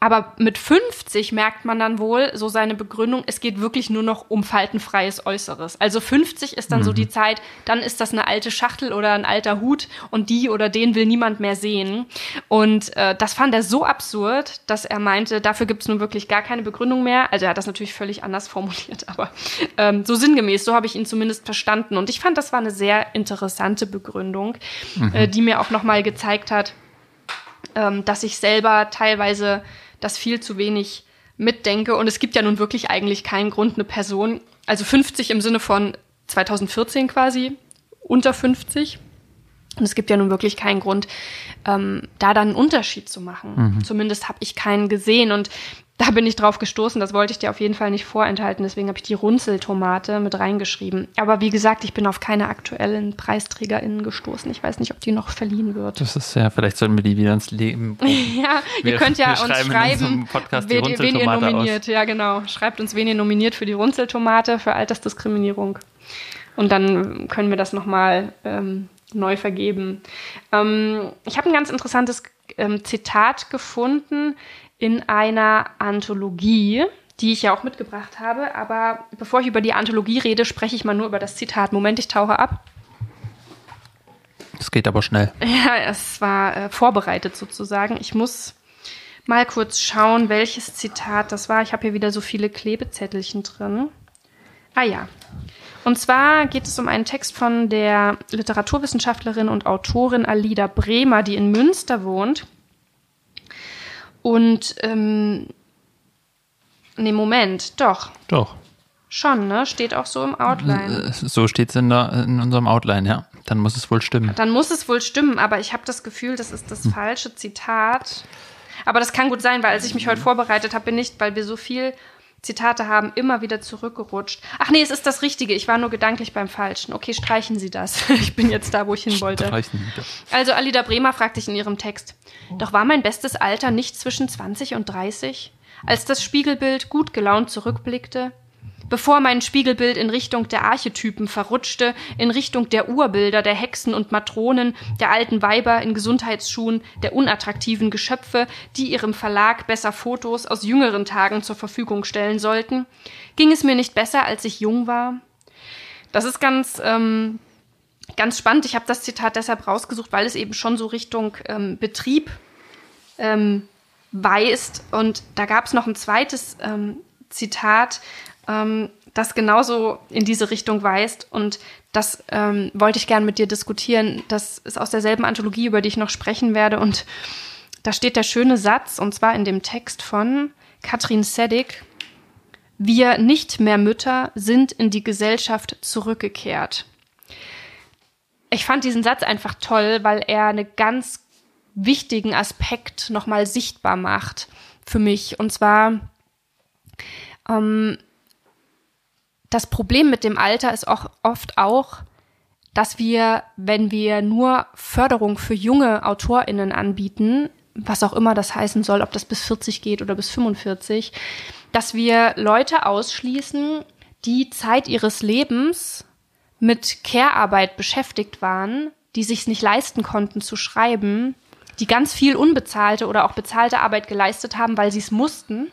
Speaker 2: aber mit 50 merkt man dann wohl so seine Begründung, es geht wirklich nur noch um faltenfreies Äußeres. Also 50 ist dann mhm. so die Zeit, dann ist das eine alte Schachtel oder ein alter Hut und die oder den will niemand mehr sehen. Und äh, das fand er so absurd, dass er meinte, dafür gibt es nun wirklich gar keine Begründung mehr. Also er hat das natürlich völlig anders [laughs] formuliert, aber ähm, so sinngemäß, so habe ich ihn zumindest verstanden. Und ich fand, das war eine sehr interessante Begründung, mhm. äh, die mir auch nochmal gezeigt hat, ähm, dass ich selber teilweise das viel zu wenig mitdenke. Und es gibt ja nun wirklich eigentlich keinen Grund, eine Person, also 50 im Sinne von 2014 quasi, unter 50. Und es gibt ja nun wirklich keinen Grund, ähm, da dann einen Unterschied zu machen. Mhm. Zumindest habe ich keinen gesehen. Und da bin ich drauf gestoßen, das wollte ich dir auf jeden Fall nicht vorenthalten, deswegen habe ich die Runzeltomate mit reingeschrieben. Aber wie gesagt, ich bin auf keine aktuellen PreisträgerInnen gestoßen. Ich weiß nicht, ob die noch verliehen wird.
Speaker 3: Das ist ja, vielleicht sollten wir die wieder ins Leben [laughs]
Speaker 2: ja, wir, ihr könnt ja uns schreiben, schreiben wen, wen ihr nominiert. Aus. Ja, genau. Schreibt uns, wen ihr nominiert für die Runzeltomate, für Altersdiskriminierung. Und dann können wir das nochmal ähm, neu vergeben. Ähm, ich habe ein ganz interessantes ähm, Zitat gefunden in einer Anthologie, die ich ja auch mitgebracht habe. Aber bevor ich über die Anthologie rede, spreche ich mal nur über das Zitat. Moment, ich tauche ab.
Speaker 3: Es geht aber schnell.
Speaker 2: Ja, es war äh, vorbereitet sozusagen. Ich muss mal kurz schauen, welches Zitat das war. Ich habe hier wieder so viele Klebezettelchen drin. Ah ja. Und zwar geht es um einen Text von der Literaturwissenschaftlerin und Autorin Alida Bremer, die in Münster wohnt und ähm, nee, Moment, doch.
Speaker 3: Doch.
Speaker 2: Schon, ne? Steht auch so im Outline.
Speaker 3: Äh, so steht es in, in unserem Outline, ja. Dann muss es wohl stimmen.
Speaker 2: Dann muss es wohl stimmen, aber ich habe das Gefühl, das ist das hm. falsche Zitat. Aber das kann gut sein, weil als ich mich heute vorbereitet habe, bin ich, weil wir so viel Zitate haben, immer wieder zurückgerutscht. Ach nee, es ist das Richtige. Ich war nur gedanklich beim Falschen. Okay, streichen Sie das. [laughs] Ich bin jetzt da, wo ich hin wollte. Streichen Sie das. Also Alida Bremer fragt sich in ihrem Text, doch war mein bestes Alter nicht zwischen 20 und 30? Als das Spiegelbild gut gelaunt zurückblickte, bevor mein Spiegelbild in Richtung der Archetypen verrutschte, in Richtung der Urbilder, der Hexen und Matronen, der alten Weiber in Gesundheitsschuhen, der unattraktiven Geschöpfe, die ihrem Verlag besser Fotos aus jüngeren Tagen zur Verfügung stellen sollten, ging es mir nicht besser, als ich jung war? Das ist ganz, ähm, ganz spannend. Ich habe das Zitat deshalb rausgesucht, weil es eben schon so Richtung ähm, Betrieb ähm, weist. Und da gab es noch ein zweites ähm, Zitat, ähm, das genauso in diese Richtung weist. Und das ähm, wollte ich gern mit dir diskutieren. Das ist aus derselben Anthologie, über die ich noch sprechen werde. Und da steht der schöne Satz, und zwar in dem Text von Katrin Seddig. Wir nicht mehr Mütter sind in die Gesellschaft zurückgekehrt. Ich fand diesen Satz einfach toll, weil er einen ganz wichtigen Aspekt nochmal sichtbar macht für mich. Und zwar, ähm, das Problem mit dem Alter ist auch oft auch, dass wir, wenn wir nur Förderung für junge AutorInnen anbieten, was auch immer das heißen soll, ob das bis 40 geht oder bis 45, dass wir Leute ausschließen, die Zeit ihres Lebens mit Care-Arbeit beschäftigt waren, die sich nicht leisten konnten zu schreiben, die ganz viel unbezahlte oder auch bezahlte Arbeit geleistet haben, weil sie es mussten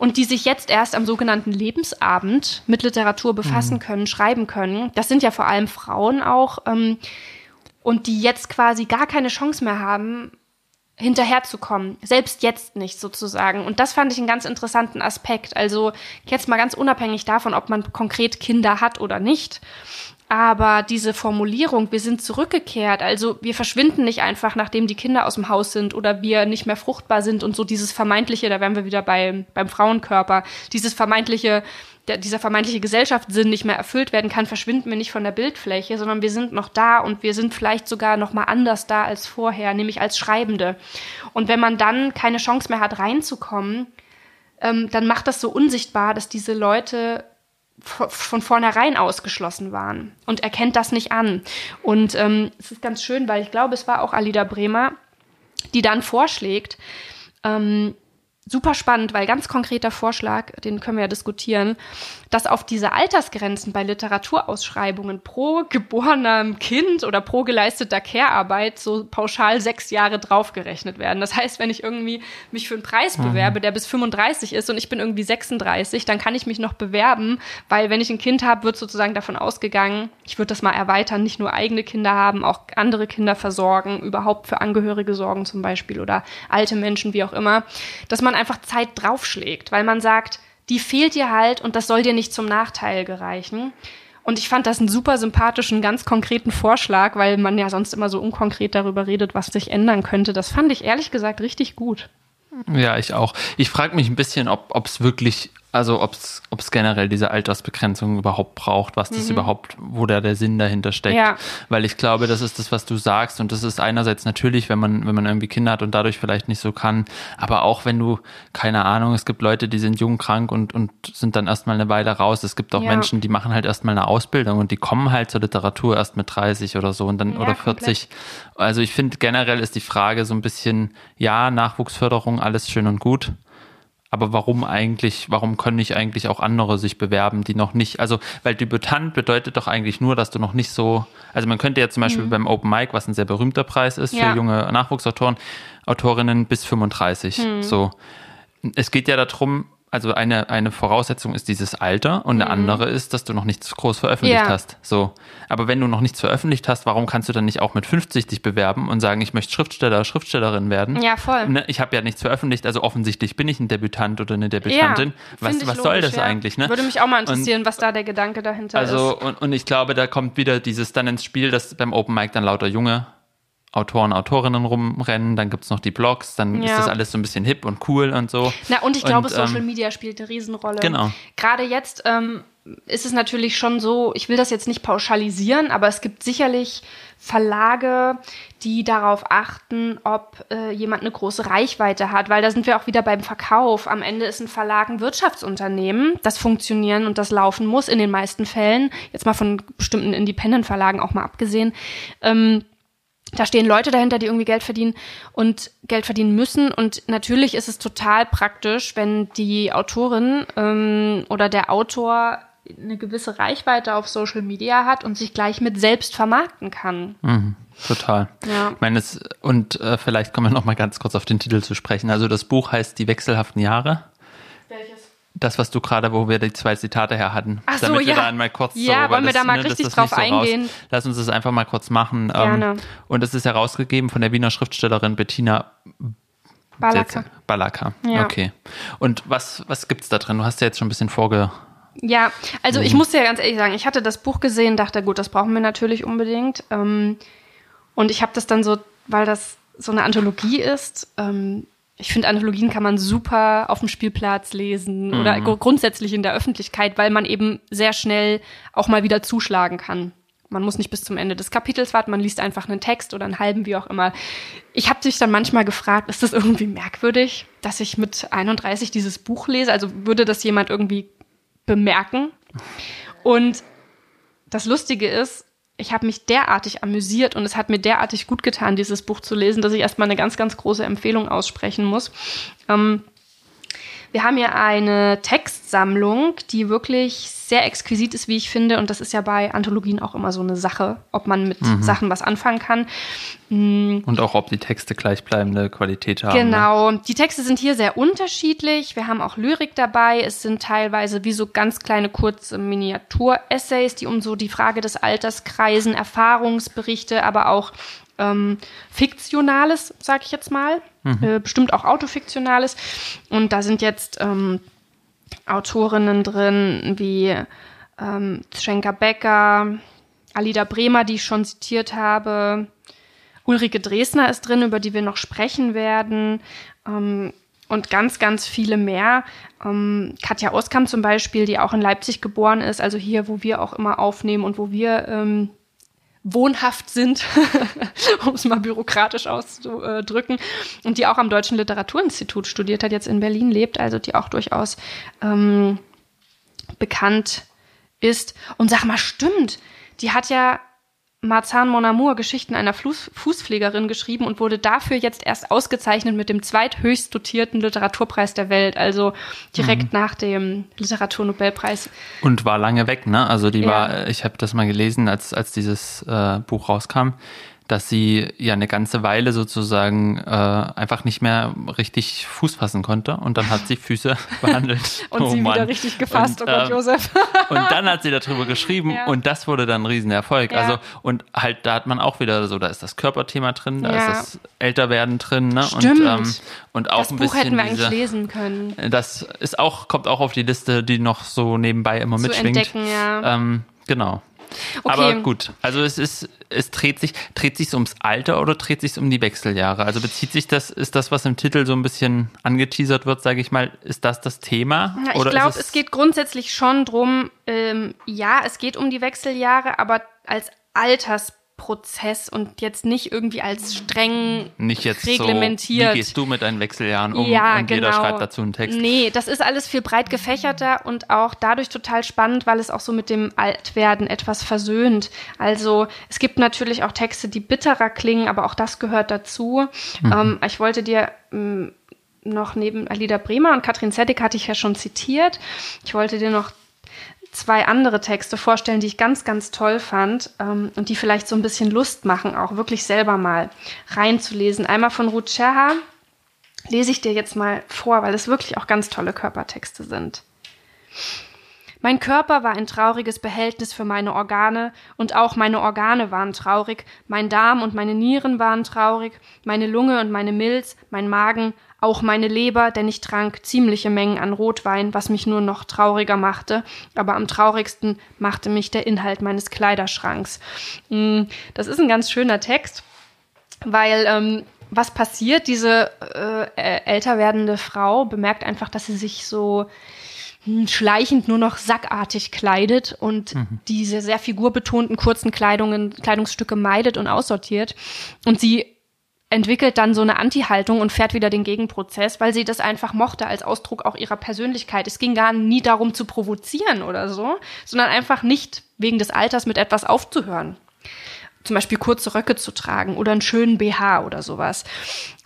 Speaker 2: und die sich jetzt erst am sogenannten Lebensabend mit Literatur befassen mhm. können, schreiben können. Das sind ja vor allem Frauen auch ähm, und die jetzt quasi gar keine Chance mehr haben, hinterherzukommen. Selbst jetzt nicht sozusagen. Und das fand ich einen ganz interessanten Aspekt. Also jetzt mal ganz unabhängig davon, ob man konkret Kinder hat oder nicht. Aber diese Formulierung, wir sind zurückgekehrt, also wir verschwinden nicht einfach, nachdem die Kinder aus dem Haus sind oder wir nicht mehr fruchtbar sind und so dieses vermeintliche, da wären wir wieder bei, beim Frauenkörper, dieses vermeintliche, der, dieser vermeintliche Gesellschaftssinn nicht mehr erfüllt werden kann, verschwinden wir nicht von der Bildfläche, sondern wir sind noch da und wir sind vielleicht sogar noch mal anders da als vorher, nämlich als Schreibende. Und wenn man dann keine Chance mehr hat, reinzukommen, ähm, dann macht das so unsichtbar, dass diese Leute von vornherein ausgeschlossen waren und erkennt das nicht an. Und ähm, es ist ganz schön, weil ich glaube, es war auch Alida Bremer, die dann vorschlägt, ähm, super spannend, weil ganz konkreter Vorschlag, den können wir ja diskutieren, dass auf diese Altersgrenzen bei Literaturausschreibungen pro geborenem Kind oder pro geleisteter Care-Arbeit so pauschal sechs Jahre draufgerechnet werden. Das heißt, wenn ich irgendwie mich für einen Preis mhm. bewerbe, der bis 35 ist und ich bin irgendwie 36, dann kann ich mich noch bewerben, weil wenn ich ein Kind habe, wird sozusagen davon ausgegangen, ich würde das mal erweitern, nicht nur eigene Kinder haben, auch andere Kinder versorgen, überhaupt für Angehörige sorgen zum Beispiel oder alte Menschen, wie auch immer, dass man einfach Zeit draufschlägt, weil man sagt, die fehlt dir halt und das soll dir nicht zum Nachteil gereichen. Und ich fand das einen super sympathischen, ganz konkreten Vorschlag, weil man ja sonst immer so unkonkret darüber redet, was sich ändern könnte. Das fand ich ehrlich gesagt richtig gut.
Speaker 3: Ja, ich auch. Ich frage mich ein bisschen, ob es wirklich also ob es generell diese Altersbegrenzung überhaupt braucht, was das mhm. überhaupt, wo da der Sinn dahinter steckt. Ja. Weil ich glaube, das ist das, was du sagst. Und das ist einerseits natürlich, wenn man, wenn man irgendwie Kinder hat und dadurch vielleicht nicht so kann. Aber auch wenn du, keine Ahnung, es gibt Leute, die sind jung, krank und, und sind dann erstmal eine Weile raus. Es gibt auch ja. Menschen, die machen halt erstmal eine Ausbildung und die kommen halt zur Literatur erst mit 30 oder so und dann, ja, oder 40. Komplett. Also ich finde generell ist die Frage so ein bisschen, ja, Nachwuchsförderung, alles schön und gut aber warum eigentlich, warum können nicht eigentlich auch andere sich bewerben, die noch nicht, also, weil Debütant bedeutet doch eigentlich nur, dass du noch nicht so, also man könnte ja zum Beispiel mhm. beim Open Mic, was ein sehr berühmter Preis ist ja. für junge Nachwuchsautoren, Autorinnen bis 35, mhm. so. Es geht ja darum, also eine, eine Voraussetzung ist dieses Alter und eine mhm. andere ist, dass du noch nichts groß veröffentlicht ja. hast. So. Aber wenn du noch nichts veröffentlicht hast, warum kannst du dann nicht auch mit 50 dich bewerben und sagen, ich möchte Schriftsteller, Schriftstellerin werden?
Speaker 2: Ja, voll.
Speaker 3: Ne? Ich habe ja nichts veröffentlicht, also offensichtlich bin ich ein Debütant oder eine Debütantin. Ja, was was logisch, soll das ja. eigentlich? Ne?
Speaker 2: Würde mich auch mal interessieren, und, was da der Gedanke dahinter
Speaker 3: also,
Speaker 2: ist.
Speaker 3: Also, und, und ich glaube, da kommt wieder dieses dann ins Spiel, dass beim Open Mic dann lauter junge Autoren, Autorinnen rumrennen, dann gibt's noch die Blogs, dann ja. ist das alles so ein bisschen hip und cool und so.
Speaker 2: Na, und ich glaube, und, Social ähm, Media spielt eine Riesenrolle.
Speaker 3: Genau.
Speaker 2: Gerade jetzt ähm, ist es natürlich schon so, ich will das jetzt nicht pauschalisieren, aber es gibt sicherlich Verlage, die darauf achten, ob äh, jemand eine große Reichweite hat, weil da sind wir auch wieder beim Verkauf. Am Ende ist ein Verlag ein Wirtschaftsunternehmen, das funktionieren und das laufen muss in den meisten Fällen, jetzt mal von bestimmten Independent-Verlagen auch mal abgesehen. Ähm, da stehen Leute dahinter, die irgendwie Geld verdienen und Geld verdienen müssen. Und natürlich ist es total praktisch, wenn die Autorin ähm, oder der Autor eine gewisse Reichweite auf Social Media hat und sich gleich mit selbst vermarkten kann.
Speaker 3: Mhm, total. Ja. Ich meine, es, und äh, vielleicht kommen wir noch mal ganz kurz auf den Titel zu sprechen. Also das Buch heißt Die wechselhaften Jahre das, was du gerade, wo wir die zwei Zitate her hatten.
Speaker 2: Ach so, damit ja. wir da
Speaker 3: einmal kurz
Speaker 2: ja, so, wollen wir das, da mal ne, richtig drauf so eingehen?
Speaker 3: Raus, lass uns das einfach mal kurz machen. Ähm, Gerne. und es ist herausgegeben von der Wiener Schriftstellerin Bettina
Speaker 2: Balaka.
Speaker 3: Balaka. Ja. Okay. Und was, was gibt's da drin? Du hast ja jetzt schon ein bisschen vorge...
Speaker 2: Ja, also ich muss ja ganz ehrlich sagen, ich hatte das Buch gesehen, dachte, gut, das brauchen wir natürlich unbedingt. Ähm, und ich habe das dann so, weil das so eine Anthologie ist, ähm, ich finde, Anthologien kann man super auf dem Spielplatz lesen mhm. oder grundsätzlich in der Öffentlichkeit, weil man eben sehr schnell auch mal wieder zuschlagen kann. Man muss nicht bis zum Ende des Kapitels warten, man liest einfach einen Text oder einen halben, wie auch immer. Ich habe dich dann manchmal gefragt, ist das irgendwie merkwürdig, dass ich mit 31 dieses Buch lese? Also würde das jemand irgendwie bemerken? Und das Lustige ist, ich habe mich derartig amüsiert und es hat mir derartig gut getan, dieses Buch zu lesen, dass ich erstmal eine ganz, ganz große Empfehlung aussprechen muss. Ähm, wir haben hier eine Textsammlung, die wirklich sehr exquisit ist, wie ich finde. Und das ist ja bei Anthologien auch immer so eine Sache, ob man mit mhm. Sachen was anfangen kann.
Speaker 3: Mhm. Und auch, ob die Texte gleichbleibende Qualität haben. Ne?
Speaker 2: Genau. Ne? Die Texte sind hier sehr unterschiedlich. Wir haben auch Lyrik dabei. Es sind teilweise wie so ganz kleine kurze Miniatur-Essays, die um so die Frage des Alters kreisen, Erfahrungsberichte, aber auch ähm, Fiktionales, sag ich jetzt mal. Mhm. Äh, bestimmt auch Autofiktionales. Und da sind jetzt ähm, Autorinnen drin wie ähm, Schenker Becker, Alida Bremer, die ich schon zitiert habe. Ulrike Dresner ist drin, über die wir noch sprechen werden. Ähm, und ganz, ganz viele mehr. Ähm, Katja Oskam zum Beispiel, die auch in Leipzig geboren ist, also hier, wo wir auch immer aufnehmen und wo wir ähm, wohnhaft sind, [laughs] um es mal bürokratisch auszudrücken, und die auch am Deutschen Literaturinstitut studiert hat, jetzt in Berlin lebt, also die auch durchaus ähm, bekannt ist. Und sag mal, stimmt, die hat ja Marzahn Mon Amour Geschichten einer Fuß Fußpflegerin geschrieben und wurde dafür jetzt erst ausgezeichnet mit dem zweithöchst dotierten Literaturpreis der Welt, also direkt mhm. nach dem Literaturnobelpreis.
Speaker 3: Und war lange weg, ne? Also die ja. war, ich habe das mal gelesen, als als dieses äh, Buch rauskam dass sie ja eine ganze Weile sozusagen äh, einfach nicht mehr richtig Fuß fassen konnte und dann hat sie [laughs] Füße behandelt. [laughs]
Speaker 2: und oh sie Mann. wieder richtig gefasst,
Speaker 3: und,
Speaker 2: oh Gott, ähm, Josef. [laughs]
Speaker 3: und dann hat sie darüber geschrieben ja. und das wurde dann ein Riesenerfolg. Ja. Also und halt da hat man auch wieder so, da ist das Körperthema drin, da ja. ist das Älterwerden drin, ne?
Speaker 2: Stimmt.
Speaker 3: Und,
Speaker 2: ähm,
Speaker 3: und auch
Speaker 2: das
Speaker 3: ein
Speaker 2: Buch
Speaker 3: bisschen
Speaker 2: hätten wir
Speaker 3: diese,
Speaker 2: eigentlich lesen können.
Speaker 3: Das ist auch, kommt auch auf die Liste, die noch so nebenbei immer
Speaker 2: Zu
Speaker 3: mitschwingt.
Speaker 2: Entdecken, ja.
Speaker 3: Ähm, genau. Okay. Aber gut, also es ist, es dreht sich, dreht sich ums Alter oder dreht sich um die Wechseljahre? Also bezieht sich das, ist das, was im Titel so ein bisschen angeteasert wird, sage ich mal, ist das das Thema?
Speaker 2: Ja, ich glaube, es, es, geht grundsätzlich schon drum, ähm, ja, es geht um die Wechseljahre, aber als Alters Prozess und jetzt nicht irgendwie als streng
Speaker 3: nicht jetzt
Speaker 2: reglementiert.
Speaker 3: So, wie gehst du mit deinen Wechseljahren um
Speaker 2: ja,
Speaker 3: und
Speaker 2: genau.
Speaker 3: jeder schreibt dazu einen Text?
Speaker 2: Nee, das ist alles viel breit gefächerter und auch dadurch total spannend, weil es auch so mit dem Altwerden etwas versöhnt. Also es gibt natürlich auch Texte, die bitterer klingen, aber auch das gehört dazu. Mhm. Ähm, ich wollte dir ähm, noch neben Alida Bremer und Katrin Zedek hatte ich ja schon zitiert. Ich wollte dir noch zwei andere Texte vorstellen, die ich ganz, ganz toll fand ähm, und die vielleicht so ein bisschen Lust machen, auch wirklich selber mal reinzulesen. Einmal von Ruth Scherha lese ich dir jetzt mal vor, weil es wirklich auch ganz tolle Körpertexte sind. Mein Körper war ein trauriges Behältnis für meine Organe, und auch meine Organe waren traurig, mein Darm und meine Nieren waren traurig, meine Lunge und meine Milz, mein Magen, auch meine Leber, denn ich trank ziemliche Mengen an Rotwein, was mich nur noch trauriger machte, aber am traurigsten machte mich der Inhalt meines Kleiderschranks. Mm, das ist ein ganz schöner Text, weil ähm, was passiert? Diese äh, älter werdende Frau bemerkt einfach, dass sie sich so hm, schleichend nur noch sackartig kleidet und mhm. diese sehr figurbetonten kurzen Kleidungen, Kleidungsstücke meidet und aussortiert. Und sie entwickelt dann so eine Anti-Haltung und fährt wieder den Gegenprozess, weil sie das einfach mochte als Ausdruck auch ihrer Persönlichkeit. Es ging gar nie darum zu provozieren oder so, sondern einfach nicht wegen des Alters mit etwas aufzuhören zum Beispiel kurze Röcke zu tragen oder einen schönen BH oder sowas.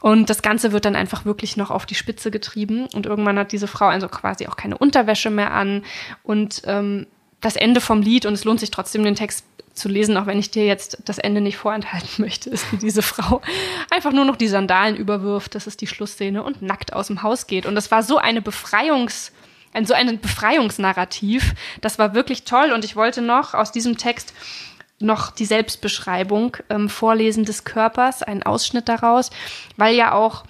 Speaker 2: Und das Ganze wird dann einfach wirklich noch auf die Spitze getrieben. Und irgendwann hat diese Frau also quasi auch keine Unterwäsche mehr an. Und ähm, das Ende vom Lied, und es lohnt sich trotzdem, den Text zu lesen, auch wenn ich dir jetzt das Ende nicht vorenthalten [laughs] möchte, ist, wie diese Frau einfach nur noch die Sandalen überwirft. Das ist die Schlussszene und nackt aus dem Haus geht. Und das war so eine Befreiungs- ein, so ein Befreiungsnarrativ. Das war wirklich toll. Und ich wollte noch aus diesem Text noch die Selbstbeschreibung ähm, Vorlesen des Körpers, ein Ausschnitt daraus, weil ja auch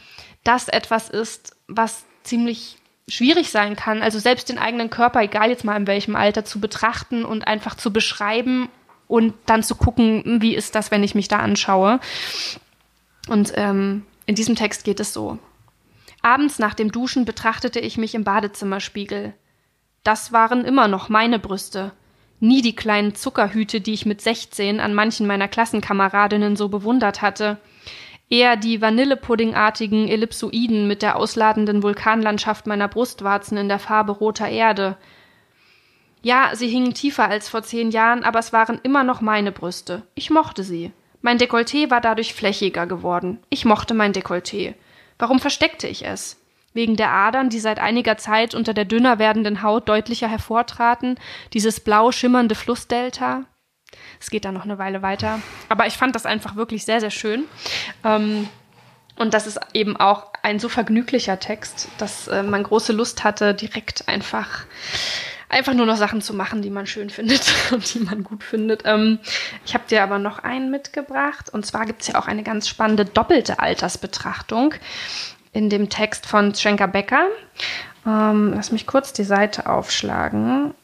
Speaker 2: das etwas ist, was ziemlich schwierig sein kann. Also selbst den eigenen Körper, egal jetzt mal in welchem Alter, zu betrachten und einfach zu beschreiben und dann zu gucken, wie ist das, wenn ich mich da anschaue. Und ähm, in diesem Text geht es so. Abends nach dem Duschen betrachtete ich mich im Badezimmerspiegel. Das waren immer noch meine Brüste, nie die kleinen Zuckerhüte, die ich mit 16 an manchen meiner Klassenkameradinnen so bewundert hatte. Eher die vanillepuddingartigen Ellipsoiden mit der ausladenden Vulkanlandschaft meiner Brustwarzen in der Farbe roter Erde. Ja, sie hingen tiefer als vor zehn Jahren, aber es waren immer noch meine Brüste. Ich mochte sie. Mein Dekolleté war dadurch flächiger geworden. Ich mochte mein Dekolleté. Warum versteckte ich es? wegen der Adern, die seit einiger Zeit unter der dünner werdenden Haut deutlicher hervortraten, dieses blau schimmernde Flussdelta. Es geht da noch eine Weile weiter. Aber ich fand das einfach wirklich sehr, sehr schön. Ähm, und das ist eben auch ein so vergnüglicher Text, dass äh, man große Lust hatte, direkt einfach einfach nur noch Sachen zu machen, die man schön findet [laughs] und die man gut findet. Ähm, ich habe dir aber noch einen mitgebracht. Und zwar gibt es ja auch eine ganz spannende doppelte Altersbetrachtung in dem Text von Schenker Becker. Ähm, lass mich kurz die Seite aufschlagen.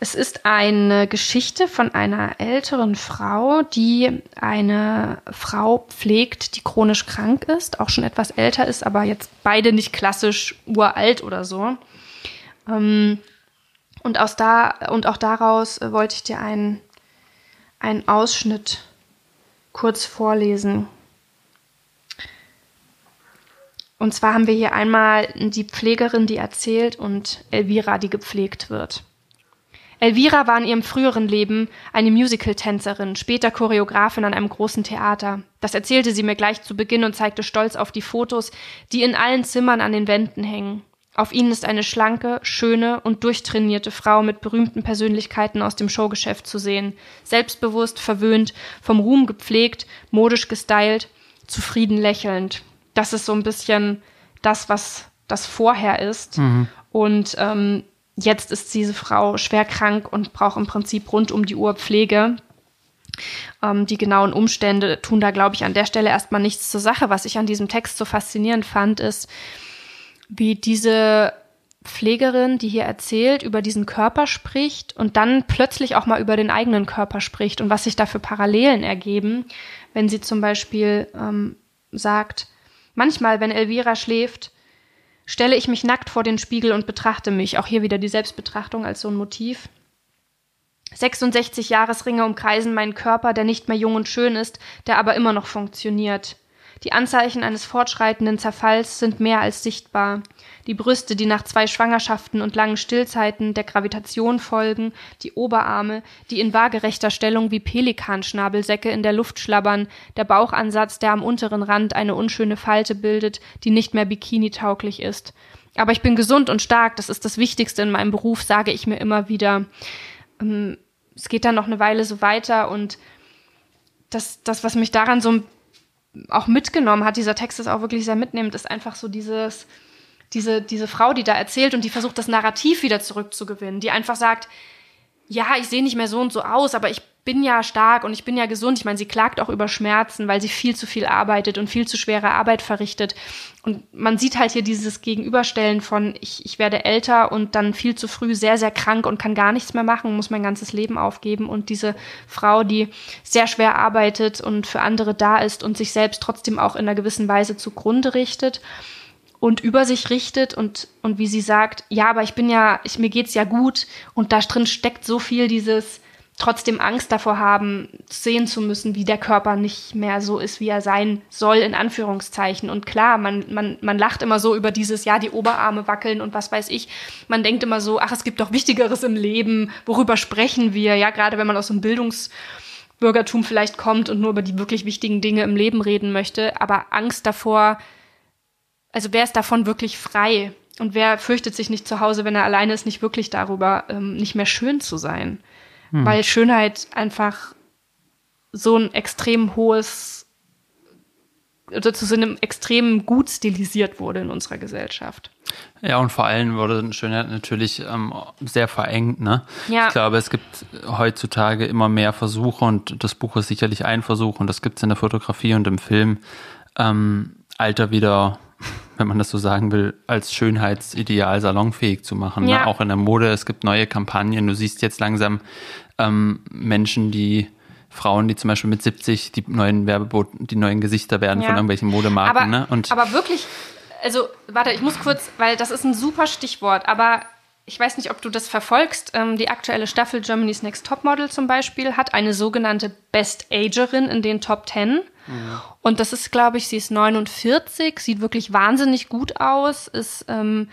Speaker 2: Es ist eine Geschichte von einer älteren Frau, die eine Frau pflegt, die chronisch krank ist, auch schon etwas älter ist, aber jetzt beide nicht klassisch uralt oder so. Ähm, und, aus da, und auch daraus wollte ich dir einen, einen Ausschnitt kurz vorlesen. Und zwar haben wir hier einmal die Pflegerin, die erzählt, und Elvira, die gepflegt wird. Elvira war in ihrem früheren Leben eine Musical-Tänzerin, später Choreografin an einem großen Theater. Das erzählte sie mir gleich zu Beginn und zeigte stolz auf die Fotos, die in allen Zimmern an den Wänden hängen. Auf ihnen ist eine schlanke, schöne und durchtrainierte Frau mit berühmten Persönlichkeiten aus dem Showgeschäft zu sehen. Selbstbewusst, verwöhnt, vom Ruhm gepflegt, modisch gestylt, zufrieden lächelnd. Das ist so ein bisschen das, was das vorher ist. Mhm. Und ähm, jetzt ist diese Frau schwer krank und braucht im Prinzip rund um die Uhr Pflege. Ähm, die genauen Umstände tun da, glaube ich, an der Stelle erstmal nichts zur Sache. Was ich an diesem Text so faszinierend fand, ist, wie diese Pflegerin, die hier erzählt, über diesen Körper spricht und dann plötzlich auch mal über den eigenen Körper spricht und was sich da für Parallelen ergeben, wenn sie zum Beispiel ähm, sagt, manchmal, wenn Elvira schläft, stelle ich mich nackt vor den Spiegel und betrachte mich. Auch hier wieder die Selbstbetrachtung als so ein Motiv. 66 Jahresringe umkreisen meinen Körper, der nicht mehr jung und schön ist, der aber immer noch funktioniert. Die Anzeichen eines fortschreitenden Zerfalls sind mehr als sichtbar. Die Brüste, die nach zwei Schwangerschaften und langen Stillzeiten der Gravitation folgen, die Oberarme, die in waagerechter Stellung wie Pelikanschnabelsäcke in der Luft schlabbern, der Bauchansatz, der am unteren Rand eine unschöne Falte bildet, die nicht mehr bikini-tauglich ist. Aber ich bin gesund und stark, das ist das Wichtigste in meinem Beruf, sage ich mir immer wieder. Ähm, es geht dann noch eine Weile so weiter und das, das, was mich daran so ein auch mitgenommen hat, dieser Text ist auch wirklich sehr mitnehmend, ist einfach so dieses, diese, diese Frau, die da erzählt und die versucht, das Narrativ wieder zurückzugewinnen, die einfach sagt, ja, ich sehe nicht mehr so und so aus, aber ich bin ja stark und ich bin ja gesund. Ich meine, sie klagt auch über Schmerzen, weil sie viel zu viel arbeitet und viel zu schwere Arbeit verrichtet. Und man sieht halt hier dieses Gegenüberstellen von, ich, ich werde älter und dann viel zu früh sehr, sehr krank und kann gar nichts mehr machen, muss mein ganzes Leben aufgeben. Und diese Frau, die sehr schwer arbeitet und für andere da ist und sich selbst trotzdem auch in einer gewissen Weise zugrunde richtet und über sich richtet und, und wie sie sagt, ja, aber ich bin ja, ich, mir geht's ja gut und da drin steckt so viel dieses, trotzdem Angst davor haben, sehen zu müssen, wie der Körper nicht mehr so ist, wie er sein soll, in Anführungszeichen. Und klar, man, man, man lacht immer so über dieses, ja, die Oberarme wackeln und was weiß ich. Man denkt immer so, ach, es gibt doch Wichtigeres im Leben, worüber sprechen wir? Ja, gerade wenn man aus einem Bildungsbürgertum vielleicht kommt und nur über die wirklich wichtigen Dinge im Leben reden möchte. Aber Angst davor, also wer ist davon wirklich frei? Und wer fürchtet sich nicht zu Hause, wenn er alleine ist, nicht wirklich darüber, ähm, nicht mehr schön zu sein? Hm. weil Schönheit einfach so ein extrem hohes oder zu so einem extrem gut stilisiert wurde in unserer Gesellschaft.
Speaker 3: Ja, und vor allem wurde Schönheit natürlich ähm, sehr verengt. Ne? Ja. Ich glaube, es gibt heutzutage immer mehr Versuche und das Buch ist sicherlich ein Versuch und das gibt es in der Fotografie und im Film, ähm, Alter wieder [laughs] wenn man das so sagen will, als Schönheitsideal salonfähig zu machen. Ne? Ja. Ne? Auch in der Mode, es gibt neue Kampagnen. Du siehst jetzt langsam ähm, Menschen, die Frauen, die zum Beispiel mit 70 die neuen Werbeboten, die neuen Gesichter werden ja. von irgendwelchen Modemarken.
Speaker 2: Aber,
Speaker 3: ne?
Speaker 2: Und aber wirklich, also warte, ich muss kurz, weil das ist ein super Stichwort, aber ich weiß nicht, ob du das verfolgst. Ähm, die aktuelle Staffel Germany's Next Topmodel zum Beispiel hat eine sogenannte Best Agerin in den Top 10. Mhm. Und das ist, glaube ich, sie ist 49, sieht wirklich wahnsinnig gut aus, ist ähm,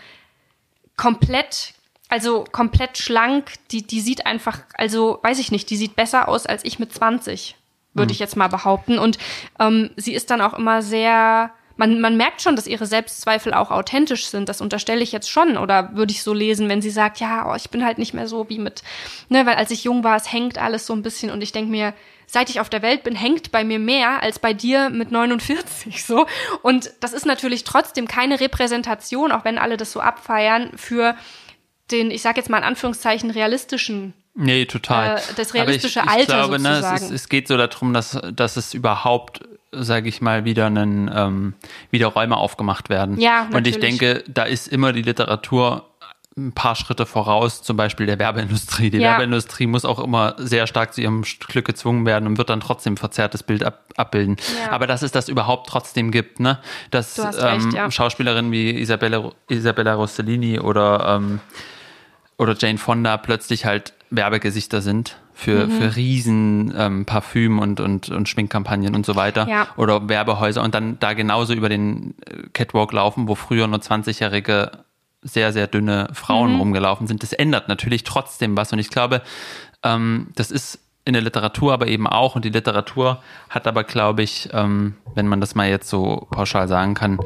Speaker 2: komplett, also komplett schlank. Die, die sieht einfach, also weiß ich nicht, die sieht besser aus als ich mit 20, würde mhm. ich jetzt mal behaupten. Und ähm, sie ist dann auch immer sehr man, man merkt schon, dass ihre Selbstzweifel auch authentisch sind. Das unterstelle ich jetzt schon. Oder würde ich so lesen, wenn sie sagt, ja, oh, ich bin halt nicht mehr so wie mit, ne, weil als ich jung war, es hängt alles so ein bisschen und ich denke mir, seit ich auf der Welt bin, hängt bei mir mehr als bei dir mit 49 so. Und das ist natürlich trotzdem keine Repräsentation, auch wenn alle das so abfeiern, für den, ich sage jetzt mal in Anführungszeichen, realistischen
Speaker 3: Nee, total.
Speaker 2: Äh, das realistische Aber ich, ich Alter glaube,
Speaker 3: ne, es, ist, es, geht so darum, dass, dass es überhaupt sage ich mal, wieder einen, ähm, wieder Räume aufgemacht werden.
Speaker 2: Ja,
Speaker 3: natürlich. Und ich denke, da ist immer die Literatur ein paar Schritte voraus, zum Beispiel der Werbeindustrie. Die ja. Werbeindustrie muss auch immer sehr stark zu ihrem Glück gezwungen werden und wird dann trotzdem ein verzerrtes Bild ab, abbilden. Ja. Aber dass es das überhaupt trotzdem gibt, ne? Dass ähm, recht, ja. Schauspielerinnen wie Isabella, Isabella Rossellini oder, ähm, oder Jane Fonda plötzlich halt Werbegesichter sind für, mhm. für riesen ähm, Parfüm und, und, und Schminkkampagnen und so weiter. Ja. Oder Werbehäuser und dann da genauso über den äh, Catwalk laufen, wo früher nur 20-jährige sehr, sehr dünne Frauen mhm. rumgelaufen sind. Das ändert natürlich trotzdem was. Und ich glaube, ähm, das ist in der Literatur aber eben auch. Und die Literatur hat aber, glaube ich, ähm, wenn man das mal jetzt so pauschal sagen kann,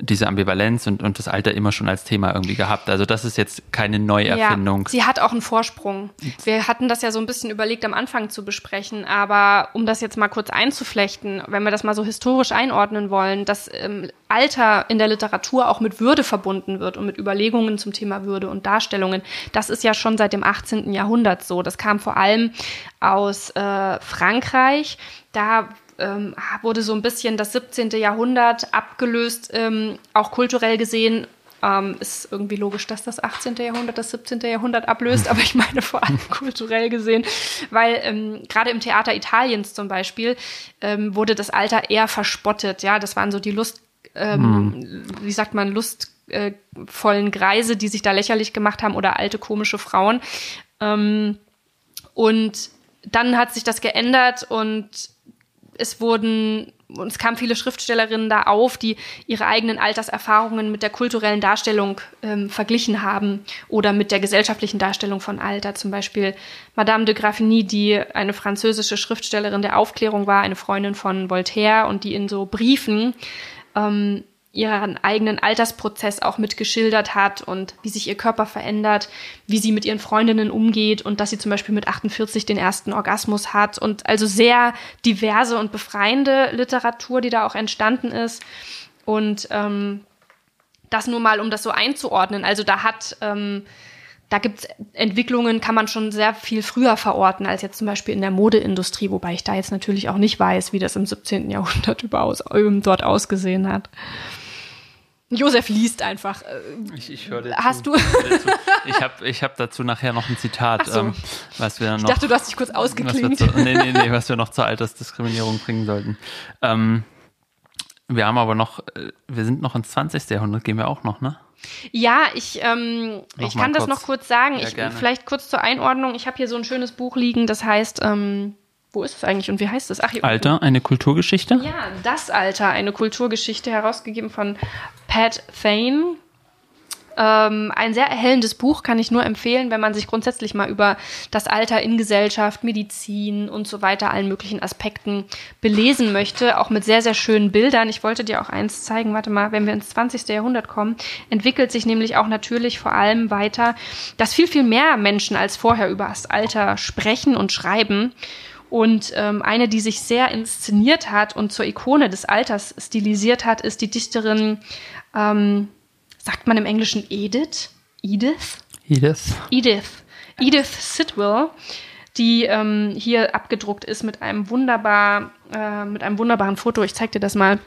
Speaker 3: diese Ambivalenz und, und das Alter immer schon als Thema irgendwie gehabt. Also das ist jetzt keine Neuerfindung.
Speaker 2: Ja, sie hat auch einen Vorsprung. Wir hatten das ja so ein bisschen überlegt, am Anfang zu besprechen, aber um das jetzt mal kurz einzuflechten, wenn wir das mal so historisch einordnen wollen, dass ähm, Alter in der Literatur auch mit Würde verbunden wird und mit Überlegungen zum Thema Würde und Darstellungen, das ist ja schon seit dem 18. Jahrhundert so. Das kam vor allem aus äh, Frankreich. Da ähm, wurde so ein bisschen das 17. Jahrhundert abgelöst, ähm, auch kulturell gesehen. Ähm, ist irgendwie logisch, dass das 18. Jahrhundert das 17. Jahrhundert ablöst, [laughs] aber ich meine vor allem kulturell gesehen, weil ähm, gerade im Theater Italiens zum Beispiel ähm, wurde das Alter eher verspottet. Ja, das waren so die Lust, ähm, hm. wie sagt man, lustvollen Greise, die sich da lächerlich gemacht haben oder alte komische Frauen. Ähm, und dann hat sich das geändert und es wurden und es kamen viele Schriftstellerinnen da auf, die ihre eigenen Alterserfahrungen mit der kulturellen Darstellung ähm, verglichen haben oder mit der gesellschaftlichen Darstellung von Alter. Zum Beispiel Madame de Graffigny, die eine französische Schriftstellerin der Aufklärung war, eine Freundin von Voltaire und die in so Briefen ähm, ihren eigenen Altersprozess auch mitgeschildert hat und wie sich ihr Körper verändert, wie sie mit ihren Freundinnen umgeht und dass sie zum Beispiel mit 48 den ersten Orgasmus hat und also sehr diverse und befreiende Literatur, die da auch entstanden ist und ähm, das nur mal, um das so einzuordnen. Also da hat ähm, da gibt's Entwicklungen, kann man schon sehr viel früher verorten als jetzt zum Beispiel in der Modeindustrie, wobei ich da jetzt natürlich auch nicht weiß, wie das im 17. Jahrhundert [laughs] überaus, dort ausgesehen hat. Josef liest einfach. Äh,
Speaker 3: ich, ich höre
Speaker 2: Hast
Speaker 3: zu.
Speaker 2: du?
Speaker 3: Ich habe ich hab dazu nachher noch ein Zitat, so. ähm, was wir noch. Ich
Speaker 2: dachte, du hast dich kurz ausgeklingt.
Speaker 3: Zu, nee, nee, nee, was wir noch zur Altersdiskriminierung bringen sollten. Ähm, wir haben aber noch, äh, wir sind noch ins 20. Jahrhundert, gehen wir auch noch, ne?
Speaker 2: Ja, ich, ähm, ich kann kurz. das noch kurz sagen. Ja, ich, vielleicht kurz zur Einordnung. Ich habe hier so ein schönes Buch liegen, das heißt ähm, wo ist es eigentlich und wie heißt es?
Speaker 3: Ach, hier Alter, unten. eine Kulturgeschichte?
Speaker 2: Ja, das Alter, eine Kulturgeschichte, herausgegeben von Pat Thane. Ähm, ein sehr erhellendes Buch kann ich nur empfehlen, wenn man sich grundsätzlich mal über das Alter in Gesellschaft, Medizin und so weiter, allen möglichen Aspekten belesen möchte. Auch mit sehr, sehr schönen Bildern. Ich wollte dir auch eins zeigen. Warte mal, wenn wir ins 20. Jahrhundert kommen, entwickelt sich nämlich auch natürlich vor allem weiter, dass viel, viel mehr Menschen als vorher über das Alter sprechen und schreiben. Und ähm, eine, die sich sehr inszeniert hat und zur Ikone des Alters stilisiert hat, ist die Dichterin, ähm, sagt man im Englischen Edith? Edith?
Speaker 3: Edith.
Speaker 2: Edith. Edith Sidwell, die ähm, hier abgedruckt ist mit einem wunderbar, äh, mit einem wunderbaren Foto. Ich zeig dir das mal.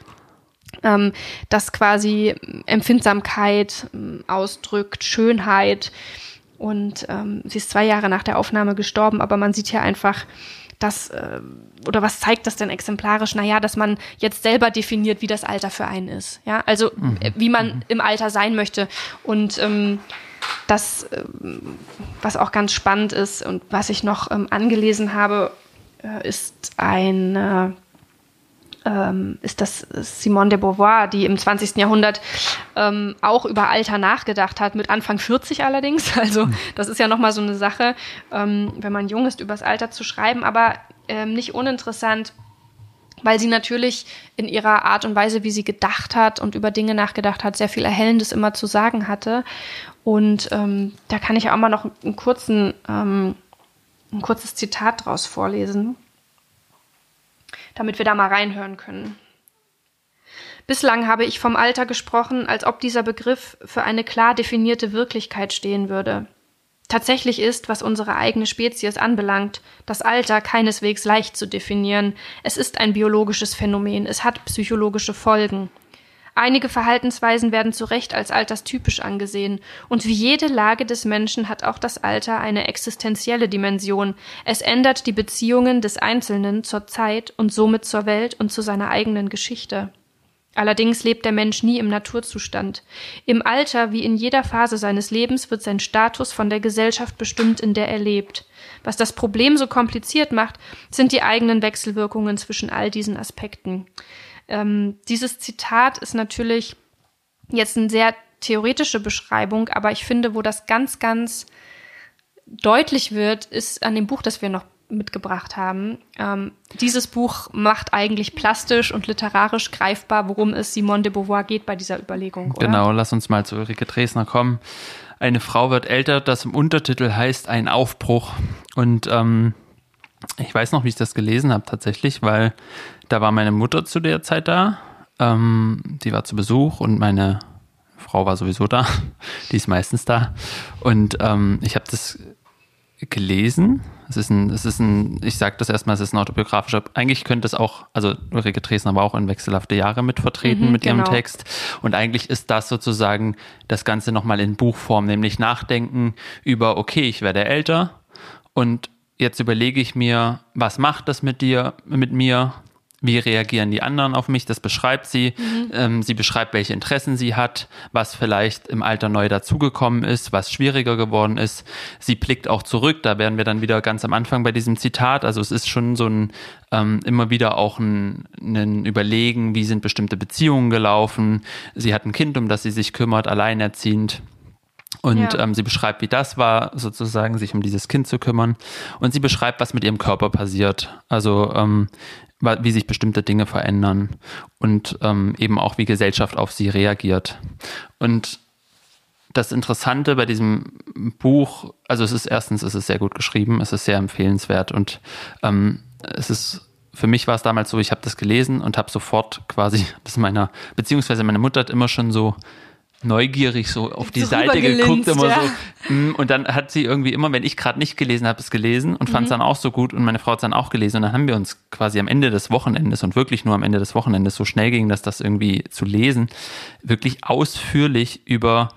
Speaker 2: Ähm, das quasi Empfindsamkeit ähm, ausdrückt, Schönheit. Und ähm, sie ist zwei Jahre nach der Aufnahme gestorben, aber man sieht hier einfach, das äh, oder was zeigt das denn exemplarisch? Naja, dass man jetzt selber definiert, wie das Alter für einen ist. Ja, also mhm. Äh, wie man mhm. im Alter sein möchte. Und ähm, das, äh, was auch ganz spannend ist und was ich noch ähm, angelesen habe, äh, ist ein äh, ähm, ist das Simone de Beauvoir, die im 20. Jahrhundert ähm, auch über Alter nachgedacht hat, mit Anfang 40 allerdings. [laughs] Also das ist ja nochmal so eine Sache, ähm, wenn man jung ist, übers Alter zu schreiben, aber ähm, nicht uninteressant, weil sie natürlich in ihrer Art und Weise, wie sie gedacht hat und über Dinge nachgedacht hat, sehr viel Erhellendes immer zu sagen hatte. Und ähm, da kann ich auch mal noch einen kurzen, ähm, ein kurzes Zitat draus vorlesen damit wir da mal reinhören können. Bislang habe ich vom Alter gesprochen, als ob dieser Begriff für eine klar definierte Wirklichkeit stehen würde. Tatsächlich ist, was unsere eigene Spezies anbelangt, das Alter keineswegs leicht zu definieren. Es ist ein biologisches Phänomen, es hat psychologische Folgen. Einige Verhaltensweisen werden zu Recht als alterstypisch angesehen. Und wie jede Lage des Menschen hat auch das Alter eine existenzielle Dimension. Es ändert die Beziehungen des Einzelnen zur Zeit und somit zur Welt und zu seiner eigenen Geschichte. Allerdings lebt der Mensch nie im Naturzustand. Im Alter wie in jeder Phase seines Lebens wird sein Status von der Gesellschaft bestimmt, in der er lebt. Was das Problem so kompliziert macht, sind die eigenen Wechselwirkungen zwischen all diesen Aspekten. Ähm, dieses Zitat ist natürlich jetzt eine sehr theoretische Beschreibung, aber ich finde, wo das ganz, ganz deutlich wird, ist an dem Buch, das wir noch mitgebracht haben. Ähm, dieses Buch macht eigentlich plastisch und literarisch greifbar, worum es Simone de Beauvoir geht bei dieser Überlegung.
Speaker 3: Oder? Genau, lass uns mal zu Ulrike Dresner kommen. Eine Frau wird älter, das im Untertitel heißt ein Aufbruch. Und ähm, ich weiß noch, wie ich das gelesen habe tatsächlich, weil da war meine Mutter zu der Zeit da. Ähm, die war zu Besuch und meine Frau war sowieso da. [laughs] Die ist meistens da. Und ähm, ich habe das gelesen. Es ist ein, es ist ein, ich sage das erstmal, es ist ein autobiografischer, eigentlich könnte es auch, also Ulrike Dresner war auch in wechselhafte Jahre mit vertreten mhm, mit ihrem genau. Text. Und eigentlich ist das sozusagen das Ganze nochmal in Buchform, nämlich nachdenken über, okay, ich werde älter und jetzt überlege ich mir, was macht das mit dir, mit mir? Wie reagieren die anderen auf mich? Das beschreibt sie. Mhm. Ähm, sie beschreibt, welche Interessen sie hat, was vielleicht im Alter neu dazugekommen ist, was schwieriger geworden ist. Sie blickt auch zurück. Da wären wir dann wieder ganz am Anfang bei diesem Zitat. Also es ist schon so ein ähm, immer wieder auch ein, ein Überlegen, wie sind bestimmte Beziehungen gelaufen. Sie hat ein Kind, um das sie sich kümmert, alleinerziehend. Und ja. ähm, sie beschreibt, wie das war, sozusagen sich um dieses Kind zu kümmern. Und sie beschreibt, was mit ihrem Körper passiert. Also ähm, wie sich bestimmte Dinge verändern und ähm, eben auch wie Gesellschaft auf sie reagiert. Und das Interessante bei diesem Buch, also es ist erstens, es ist sehr gut geschrieben, es ist sehr empfehlenswert und ähm, es ist für mich war es damals so, ich habe das gelesen und habe sofort quasi [laughs] das meiner, beziehungsweise meine Mutter hat immer schon so neugierig so auf die so Seite geguckt, immer ja. so. Mm, und dann hat sie irgendwie immer, wenn ich gerade nicht gelesen habe, es gelesen und fand es mhm. dann auch so gut und meine Frau hat es dann auch gelesen. Und dann haben wir uns quasi am Ende des Wochenendes und wirklich nur am Ende des Wochenendes, so schnell ging dass das irgendwie zu lesen, wirklich ausführlich über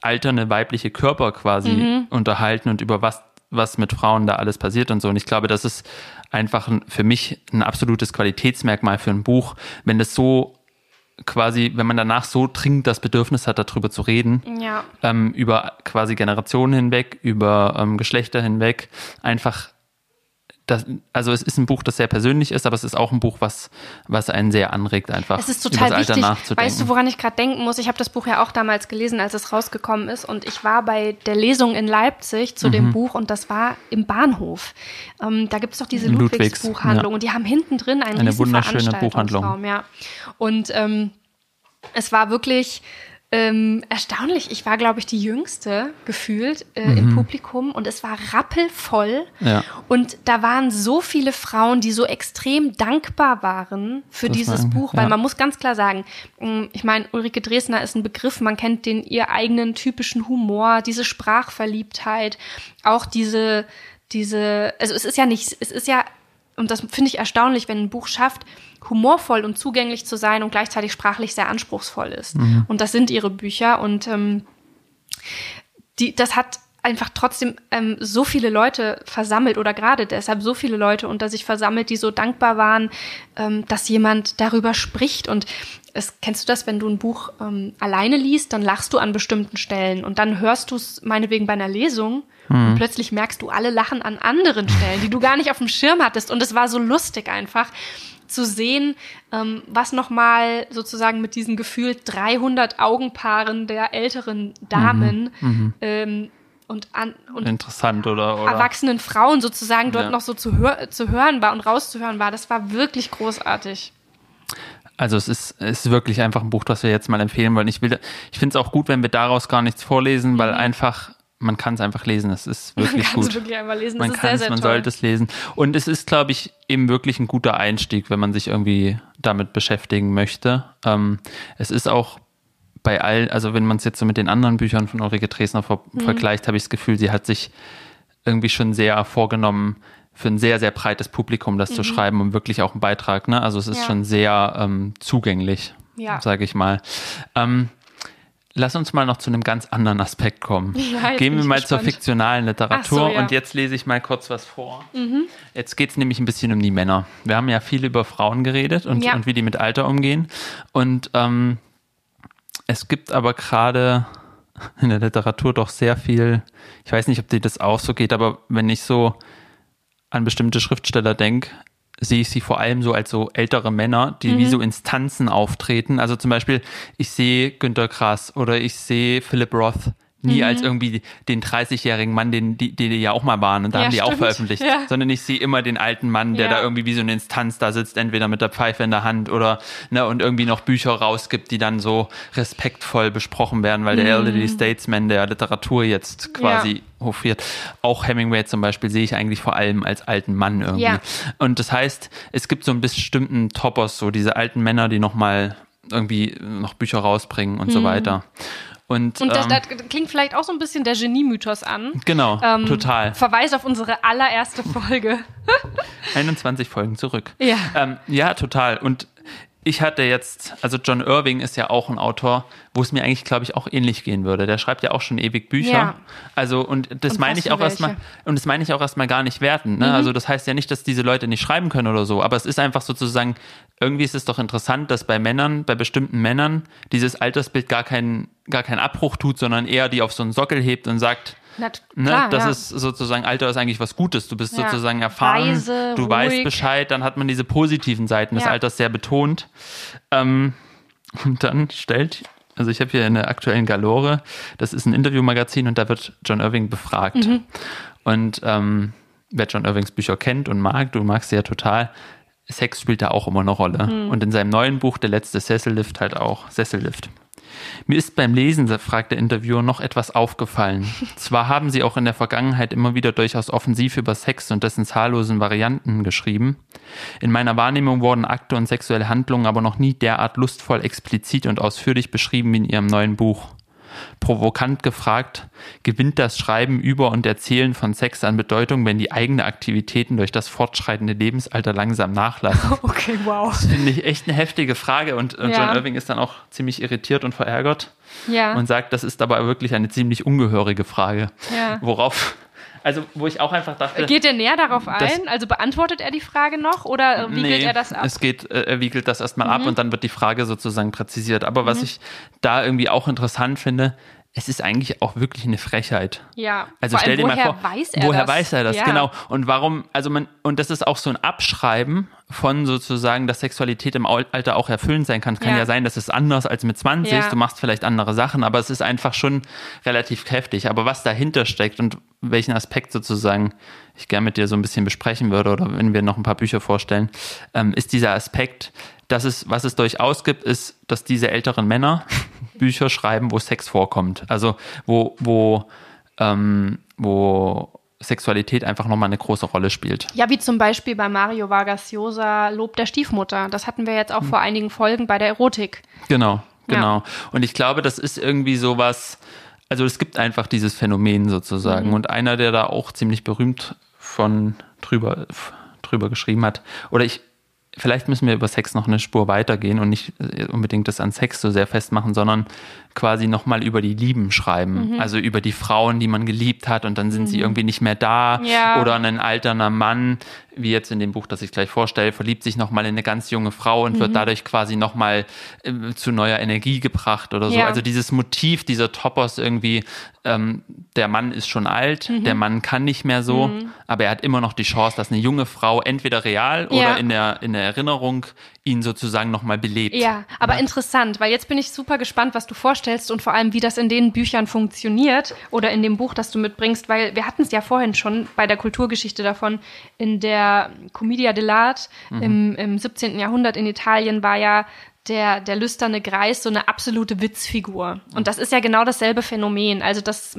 Speaker 3: alternde weibliche Körper quasi mhm. unterhalten und über was, was mit Frauen da alles passiert und so. Und ich glaube, das ist einfach für mich ein absolutes Qualitätsmerkmal für ein Buch, wenn das so quasi, wenn man danach so dringend das Bedürfnis hat, darüber zu reden, ja. ähm, über quasi Generationen hinweg, über ähm, Geschlechter hinweg, einfach das, also es ist ein Buch, das sehr persönlich ist, aber es ist auch ein Buch, was, was einen sehr anregt, einfach
Speaker 2: es ist total über das Alter wichtig. nachzudenken. Weißt du, woran ich gerade denken muss? Ich habe das Buch ja auch damals gelesen, als es rausgekommen ist, und ich war bei der Lesung in Leipzig zu mhm. dem Buch und das war im Bahnhof. Ähm, da gibt es doch diese Ludwigs-Buchhandlung ja. und die haben hinten drin einen
Speaker 3: eine wunderschöne Buchhandlung.
Speaker 2: Ja. Und ähm, es war wirklich ähm, erstaunlich. Ich war, glaube ich, die jüngste gefühlt äh, mhm. im Publikum und es war rappelvoll. Ja. Und da waren so viele Frauen, die so extrem dankbar waren für das dieses war, Buch, weil ja. man muss ganz klar sagen, mm, ich meine, Ulrike Dresner ist ein Begriff, man kennt den ihr eigenen typischen Humor, diese Sprachverliebtheit, auch diese diese, also es ist ja nicht, es ist ja und das finde ich erstaunlich, wenn ein Buch schafft, humorvoll und zugänglich zu sein und gleichzeitig sprachlich sehr anspruchsvoll ist. Mhm. Und das sind ihre Bücher und ähm, die, das hat einfach trotzdem ähm, so viele Leute versammelt oder gerade deshalb so viele Leute unter sich versammelt, die so dankbar waren, ähm, dass jemand darüber spricht. Und es, kennst du das, wenn du ein Buch ähm, alleine liest, dann lachst du an bestimmten Stellen und dann hörst du es meinetwegen bei einer Lesung mhm. und plötzlich merkst du alle lachen an anderen Stellen, die du gar nicht auf dem Schirm hattest. Und es war so lustig einfach zu sehen, ähm, was nochmal sozusagen mit diesen gefühlt 300 Augenpaaren der älteren Damen mhm. mhm. ähm, und, an, und
Speaker 3: interessant oder, oder
Speaker 2: erwachsenen Frauen sozusagen dort ja. noch so zu, hör, zu hören war und rauszuhören war. Das war wirklich großartig.
Speaker 3: Also es ist, es ist wirklich einfach ein Buch, das wir jetzt mal empfehlen wollen. Ich will, ich finde es auch gut, wenn wir daraus gar nichts vorlesen, mhm. weil einfach man kann es einfach lesen. Es ist wirklich man gut. Man
Speaker 2: wirklich einfach lesen.
Speaker 3: Man kann es, man toll. sollte es lesen. Und es ist, glaube ich, eben wirklich ein guter Einstieg, wenn man sich irgendwie damit beschäftigen möchte. Ähm, es ist auch bei all, also wenn man es jetzt so mit den anderen Büchern von Ulrike Dresner ver mhm. vergleicht, habe ich das Gefühl, sie hat sich irgendwie schon sehr vorgenommen, für ein sehr, sehr breites Publikum das mhm. zu schreiben und wirklich auch einen Beitrag. Ne? Also es ist ja. schon sehr ähm, zugänglich.
Speaker 2: Ja.
Speaker 3: sage ich mal. Ähm, lass uns mal noch zu einem ganz anderen Aspekt kommen. [laughs]
Speaker 2: Ja,
Speaker 3: Gehen wir mal zur
Speaker 2: gespannt.
Speaker 3: fiktionalen Literatur
Speaker 2: so, ja.
Speaker 3: und jetzt lese ich mal kurz was vor. Jetzt geht es nämlich ein bisschen um die Männer. Wir haben ja viel über Frauen geredet und,
Speaker 2: Ja.
Speaker 3: und wie die mit Alter umgehen. Und ähm, es gibt aber gerade in der Literatur doch sehr viel, ich weiß nicht, ob dir das auch so geht, aber wenn ich so an bestimmte Schriftsteller denke, sehe ich sie vor allem so als so ältere Männer, die
Speaker 2: Mhm.
Speaker 3: wie so Instanzen auftreten. Also zum Beispiel, ich sehe Günter Grass oder ich sehe Philip Roth nie
Speaker 2: Mhm.
Speaker 3: als irgendwie den 30-jährigen Mann, den die, die ja auch mal waren und da
Speaker 2: Ja,
Speaker 3: haben die auch
Speaker 2: stimmt.
Speaker 3: veröffentlicht,
Speaker 2: Ja.
Speaker 3: sondern ich sehe immer den alten Mann, der
Speaker 2: Ja.
Speaker 3: da irgendwie wie so eine Instanz da sitzt, entweder mit der Pfeife in der Hand oder ne, und irgendwie noch Bücher rausgibt, die dann so respektvoll besprochen werden, weil der Elderly Statesman der Literatur jetzt quasi
Speaker 2: Mhm.
Speaker 3: Hofiert. Auch Hemingway zum Beispiel sehe ich eigentlich vor allem als alten Mann irgendwie. Und das heißt, es gibt so einen bestimmten Topos, so diese alten Männer, die nochmal irgendwie noch Bücher rausbringen und so weiter. Und.
Speaker 2: Und das,
Speaker 3: ähm,
Speaker 2: das klingt vielleicht auch so ein bisschen der Genie-Mythos an.
Speaker 3: genau,
Speaker 2: Ähm,
Speaker 3: total.
Speaker 2: Verweis auf unsere allererste Folge. [laughs]
Speaker 3: 21 Folgen zurück.
Speaker 2: Ja.
Speaker 3: Ähm, ja, total. Und ich hatte jetzt, also John Irving ist ja auch ein Autor, wo es mir eigentlich, glaube ich, auch ähnlich gehen würde. Der schreibt ja auch schon ewig Bücher.
Speaker 2: Ja.
Speaker 3: Also, und das
Speaker 2: Und
Speaker 3: meine ich auch erstmal, und das meine ich auch erstmal gar nicht werten. Ne? Also, das heißt ja nicht, dass diese Leute nicht schreiben können oder so, aber es ist einfach sozusagen, irgendwie ist es doch interessant, dass bei Männern, bei bestimmten Männern, dieses Altersbild gar keinen, gar keinen Abbruch tut, sondern eher die auf so einen Sockel hebt und sagt,
Speaker 2: Na,
Speaker 3: Ne,
Speaker 2: klar,
Speaker 3: das
Speaker 2: ja.
Speaker 3: ist sozusagen, Alter ist eigentlich was Gutes. Du bist
Speaker 2: Ja.
Speaker 3: sozusagen erfahren,
Speaker 2: Weise,
Speaker 3: du weißt
Speaker 2: ruhig.
Speaker 3: Bescheid, dann hat man diese positiven Seiten des. Alters sehr betont. Ähm, und dann stellt, also ich habe hier in der aktuellen Galore, das ist ein Interviewmagazin und da wird John Irving befragt.
Speaker 2: Mhm.
Speaker 3: Und ähm, wer John Irvings Bücher kennt und mag, du magst sie ja total, Sex spielt da auch immer eine Rolle.
Speaker 2: Mhm.
Speaker 3: Und in seinem neuen Buch, Der letzte Sessellift, halt auch Sessellift. Mir ist beim Lesen, fragt der Interviewer, noch etwas aufgefallen. [laughs] Zwar haben Sie auch in der Vergangenheit immer wieder durchaus offensiv über Sex und dessen zahllosen Varianten geschrieben. In meiner Wahrnehmung wurden Akte und sexuelle Handlungen aber noch nie derart lustvoll, explizit und ausführlich beschrieben wie in Ihrem neuen Buch. Provokant gefragt, gewinnt das Schreiben über und Erzählen von Sex an Bedeutung, wenn die eigenen Aktivitäten durch das fortschreitende Lebensalter langsam nachlassen? [laughs]
Speaker 2: Okay, wow.
Speaker 3: Finde ich echt eine heftige Frage und, und
Speaker 2: Ja.
Speaker 3: John Irving ist dann auch ziemlich irritiert und verärgert
Speaker 2: Ja.
Speaker 3: und sagt, das ist aber wirklich eine ziemlich ungehörige Frage.
Speaker 2: Ja.
Speaker 3: Worauf, also wo ich auch einfach dachte,
Speaker 2: Geht er näher darauf ein?
Speaker 3: Das-
Speaker 2: also beantwortet er die Frage noch oder äh, wiegelt er das ab? Mhm.
Speaker 3: es geht, äh, er wiegelt das erstmal ab und dann wird die Frage sozusagen präzisiert. Aber was ich da irgendwie auch interessant finde, es ist eigentlich auch wirklich eine Frechheit.
Speaker 2: ja.
Speaker 3: Also
Speaker 2: Vor
Speaker 3: stell
Speaker 2: allem,
Speaker 3: dir mal
Speaker 2: woher
Speaker 3: vor,
Speaker 2: weiß er
Speaker 3: woher
Speaker 2: das?
Speaker 3: weiß er das?
Speaker 2: Ja.
Speaker 3: Genau. Und warum? Also man und das ist auch so ein Abschreiben von sozusagen, dass Sexualität im Al- Alter auch erfüllend sein kann. Es kann ja,
Speaker 2: Ja.
Speaker 3: sein, dass es anders als mit 20.
Speaker 2: Ja.
Speaker 3: Du machst vielleicht andere Sachen, aber es ist einfach schon relativ heftig. Aber was dahinter steckt und welchen Aspekt sozusagen ich gerne mit dir so ein bisschen besprechen würde oder wenn wir noch ein paar Bücher vorstellen, ähm, ist dieser Aspekt, dass es, was es durchaus gibt, ist, dass diese älteren Männer [laughs] Bücher schreiben, wo Sex vorkommt. Also wo, wo, ähm, wo Sexualität einfach nochmal eine große Rolle spielt.
Speaker 2: Ja, wie zum Beispiel bei Mario Vargas Llosa Lob der Stiefmutter. Das hatten wir jetzt auch vor einigen Folgen bei der Erotik.
Speaker 3: Genau,
Speaker 2: Ja.
Speaker 3: genau. Und ich glaube, das ist irgendwie sowas, also es gibt einfach dieses Phänomen sozusagen. Und einer, der da auch ziemlich berühmt von drüber, drüber geschrieben hat, oder ich, vielleicht müssen wir über Sex noch eine Spur weitergehen und nicht unbedingt das an Sex so sehr festmachen, sondern quasi nochmal über die Lieben schreiben. Also über die Frauen, die man geliebt hat und dann sind sie irgendwie nicht mehr da.
Speaker 2: Ja.
Speaker 3: Oder ein alterner Mann, wie jetzt in dem Buch, das ich gleich vorstelle, verliebt sich nochmal in eine ganz junge Frau und
Speaker 2: Mhm.
Speaker 3: wird dadurch quasi nochmal äh, zu neuer Energie gebracht oder so.
Speaker 2: Ja.
Speaker 3: Also dieses Motiv dieser Topos irgendwie, ähm, der Mann ist schon alt,
Speaker 2: Mhm.
Speaker 3: der Mann kann nicht mehr so, aber er hat immer noch die Chance, dass eine junge Frau entweder real
Speaker 2: Ja.
Speaker 3: oder in der, in der Erinnerung ihn sozusagen nochmal belebt.
Speaker 2: Ja, aber interessant, weil jetzt bin ich super gespannt, was du vorstellst und vor allem, wie das in den Büchern funktioniert oder in dem Buch, das du mitbringst, weil wir hatten es ja vorhin schon bei der Kulturgeschichte davon. In der Commedia dell'arte im, im 17. Jahrhundert in Italien war ja der, der lüsterne Greis so eine absolute Witzfigur. Und das ist ja genau dasselbe Phänomen. Also das,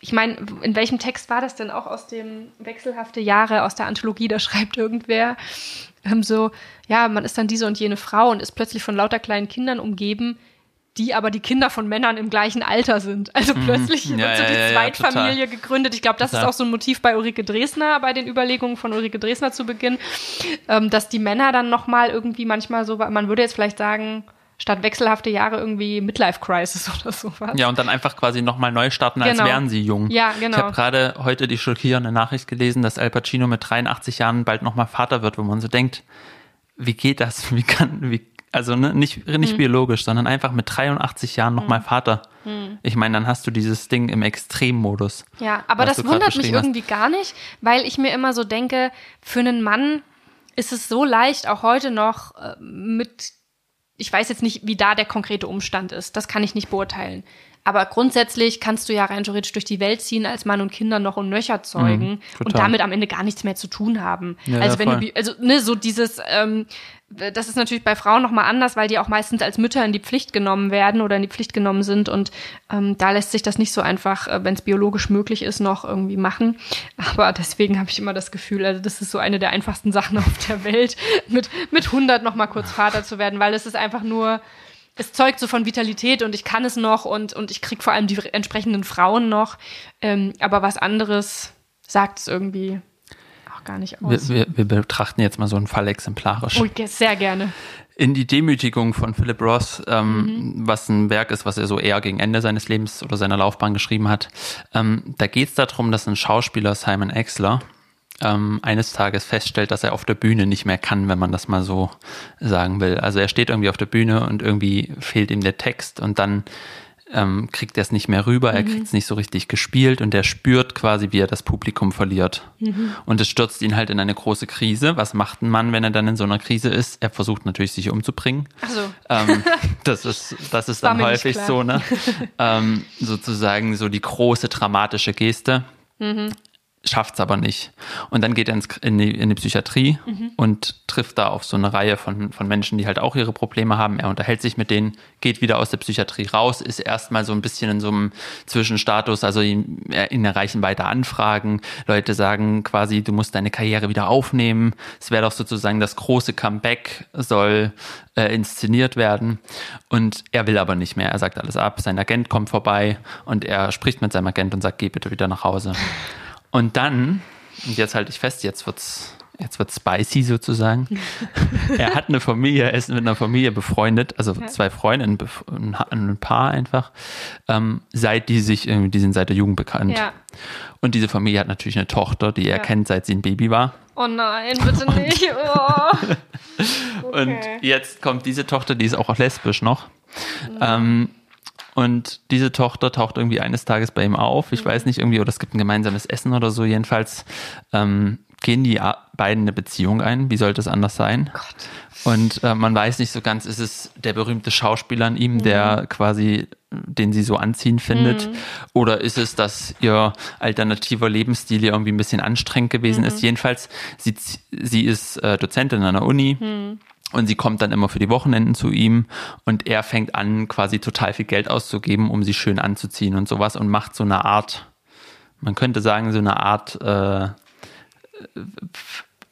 Speaker 2: ich meine, in welchem Text war das denn auch aus dem Wechselhafte Jahre, aus der Anthologie, da schreibt irgendwer ähm, so, ja, man ist dann diese und jene Frau und ist plötzlich von lauter kleinen Kindern umgeben, die aber die Kinder von Männern im gleichen Alter sind. Also plötzlich
Speaker 3: Mhm. Ja,
Speaker 2: wird so
Speaker 3: ja,
Speaker 2: die
Speaker 3: ja, ja,
Speaker 2: Zweitfamilie gegründet. Ich glaube, das
Speaker 3: Total.
Speaker 2: ist auch so ein Motiv bei Ulrike Dresner, bei den Überlegungen von Ulrike Dresner zu Beginn, ähm, dass die Männer dann nochmal irgendwie manchmal so, man würde jetzt vielleicht sagen, statt wechselhafte Jahre irgendwie Midlife Crisis [laughs] oder sowas.
Speaker 3: Ja, und dann einfach quasi nochmal neu starten, als
Speaker 2: Genau.
Speaker 3: wären sie jung.
Speaker 2: Ja, genau.
Speaker 3: Ich habe gerade heute die schockierende Nachricht gelesen, dass Al Pacino mit 83 Jahren bald nochmal Vater wird, wo man so denkt, wie geht das? Wie kann, wie, also ne, nicht, nicht
Speaker 2: Mhm.
Speaker 3: biologisch, sondern einfach mit 83 Jahren nochmal Vater. Ich meine, dann hast du dieses Ding im Extremmodus.
Speaker 2: Ja, aber das wundert mich
Speaker 3: beschrieben hast.
Speaker 2: irgendwie gar nicht, weil ich mir immer so denke, für einen Mann ist es so leicht, auch heute noch äh, mit, ich weiß jetzt nicht, wie da der konkrete Umstand ist, das kann ich nicht beurteilen. Aber grundsätzlich kannst du ja rein theoretisch durch die Welt ziehen, als Mann und Kinder noch und nöcher zeugen
Speaker 3: Mhm,
Speaker 2: und damit am Ende gar nichts mehr zu tun haben.
Speaker 3: Ja,
Speaker 2: also wenn du,
Speaker 3: voll.
Speaker 2: bi- also ne, so dieses, ähm, das ist natürlich bei Frauen nochmal anders, weil die auch meistens als Mütter in die Pflicht genommen werden oder in die Pflicht genommen sind und ähm, da lässt sich das nicht so einfach, äh, wenn es biologisch möglich ist, noch irgendwie machen. Aber deswegen habe ich immer das Gefühl, also das ist so eine der einfachsten [laughs] Sachen auf der Welt, mit, mit 100 noch mal kurz Vater zu werden, weil es ist einfach nur, es zeugt so von Vitalität und ich kann es noch und, und ich krieg vor allem die entsprechenden Frauen noch. Ähm, aber was anderes sagt es irgendwie auch gar nicht aus.
Speaker 3: Wir, wir, wir betrachten jetzt mal so einen Fall exemplarisch.
Speaker 2: Oh, sehr gerne.
Speaker 3: In die Demütigung von Philip Roth, ähm,
Speaker 2: Mhm.
Speaker 3: was ein Werk ist, was er so eher gegen Ende seines Lebens oder seiner Laufbahn geschrieben hat, ähm, da geht es darum, dass ein Schauspieler, Simon Exler, ähm, eines Tages feststellt, dass er auf der Bühne nicht mehr kann, wenn man das mal so sagen will. Also er steht irgendwie auf der Bühne und irgendwie fehlt ihm der Text und dann ähm, kriegt er es nicht mehr rüber, er kriegt es nicht so richtig gespielt und er spürt quasi, wie er das Publikum verliert. Und es stürzt ihn halt in eine große Krise. Was macht ein Mann, wenn er dann in so einer Krise ist? Er versucht natürlich, sich umzubringen.
Speaker 2: Ach so.
Speaker 3: Ähm, [laughs] das ist, das ist dann häufig so, ne? [laughs] ähm, sozusagen so die große dramatische Geste.
Speaker 2: Mhm.
Speaker 3: Schafft's aber nicht. Und dann geht er ins, in, die, in die Psychiatrie
Speaker 2: Mhm.
Speaker 3: und trifft da auf so eine Reihe von, von Menschen, die halt auch ihre Probleme haben. Er unterhält sich mit denen, geht wieder aus der Psychiatrie raus, ist erstmal so ein bisschen in so einem Zwischenstatus, also ihn, ihn erreichen weiter Anfragen. Leute sagen quasi, du musst deine Karriere wieder aufnehmen. Es wäre doch sozusagen das große Comeback soll äh, inszeniert werden. Und er will aber nicht mehr. Er sagt alles ab. Sein Agent kommt vorbei und er spricht mit seinem Agent und sagt, geh bitte wieder nach Hause. Und dann, und jetzt halte ich fest, jetzt wird's, jetzt wird's spicy sozusagen. [laughs] er hat eine Familie, er ist mit einer Familie befreundet, also zwei Freundinnen, ein, Paar einfach, ähm, seit die sich, die sind seit der Jugend bekannt.
Speaker 2: Ja.
Speaker 3: Und diese Familie hat natürlich eine Tochter, die er
Speaker 2: Ja.
Speaker 3: kennt, seit sie ein Baby war.
Speaker 2: Oh nein, bitte [laughs] nicht. Oh. [laughs]
Speaker 3: Und
Speaker 2: Okay.
Speaker 3: jetzt kommt diese Tochter, die ist auch lesbisch noch.
Speaker 2: Mhm.
Speaker 3: Ähm, und diese Tochter taucht irgendwie eines Tages bei ihm auf.
Speaker 2: Mhm.
Speaker 3: Ich weiß nicht, irgendwie, oder es gibt ein gemeinsames Essen oder so. Jedenfalls ähm, gehen die beiden eine Beziehung ein. Wie sollte es anders sein? Und äh, man weiß nicht so ganz, ist es der berühmte Schauspieler in ihm,
Speaker 2: Mhm.
Speaker 3: der quasi, den sie so anziehen findet? Oder ist es, dass ihr alternativer Lebensstil ihr irgendwie ein bisschen anstrengend gewesen
Speaker 2: Mhm.
Speaker 3: ist? Jedenfalls, sie, sie ist äh, Dozentin an der Uni. Und sie kommt dann immer für die Wochenenden zu ihm und er fängt an, quasi total viel Geld auszugeben, um sie schön anzuziehen und sowas und macht so eine Art, man könnte sagen, so eine Art, äh,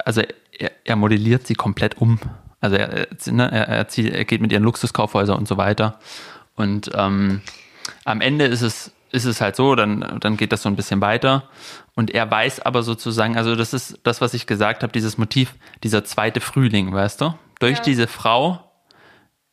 Speaker 3: also er, er modelliert sie komplett um. Also er, er, ne, er, er, zieht, er geht mit ihren Luxuskaufhäusern und so weiter. Und ähm, am Ende ist es, ist es halt so, dann, dann geht das so ein bisschen weiter. Und er weiß aber sozusagen, also das ist das, was ich gesagt habe, dieses Motiv, dieser zweite Frühling, weißt du? Durch
Speaker 2: Ja.
Speaker 3: diese Frau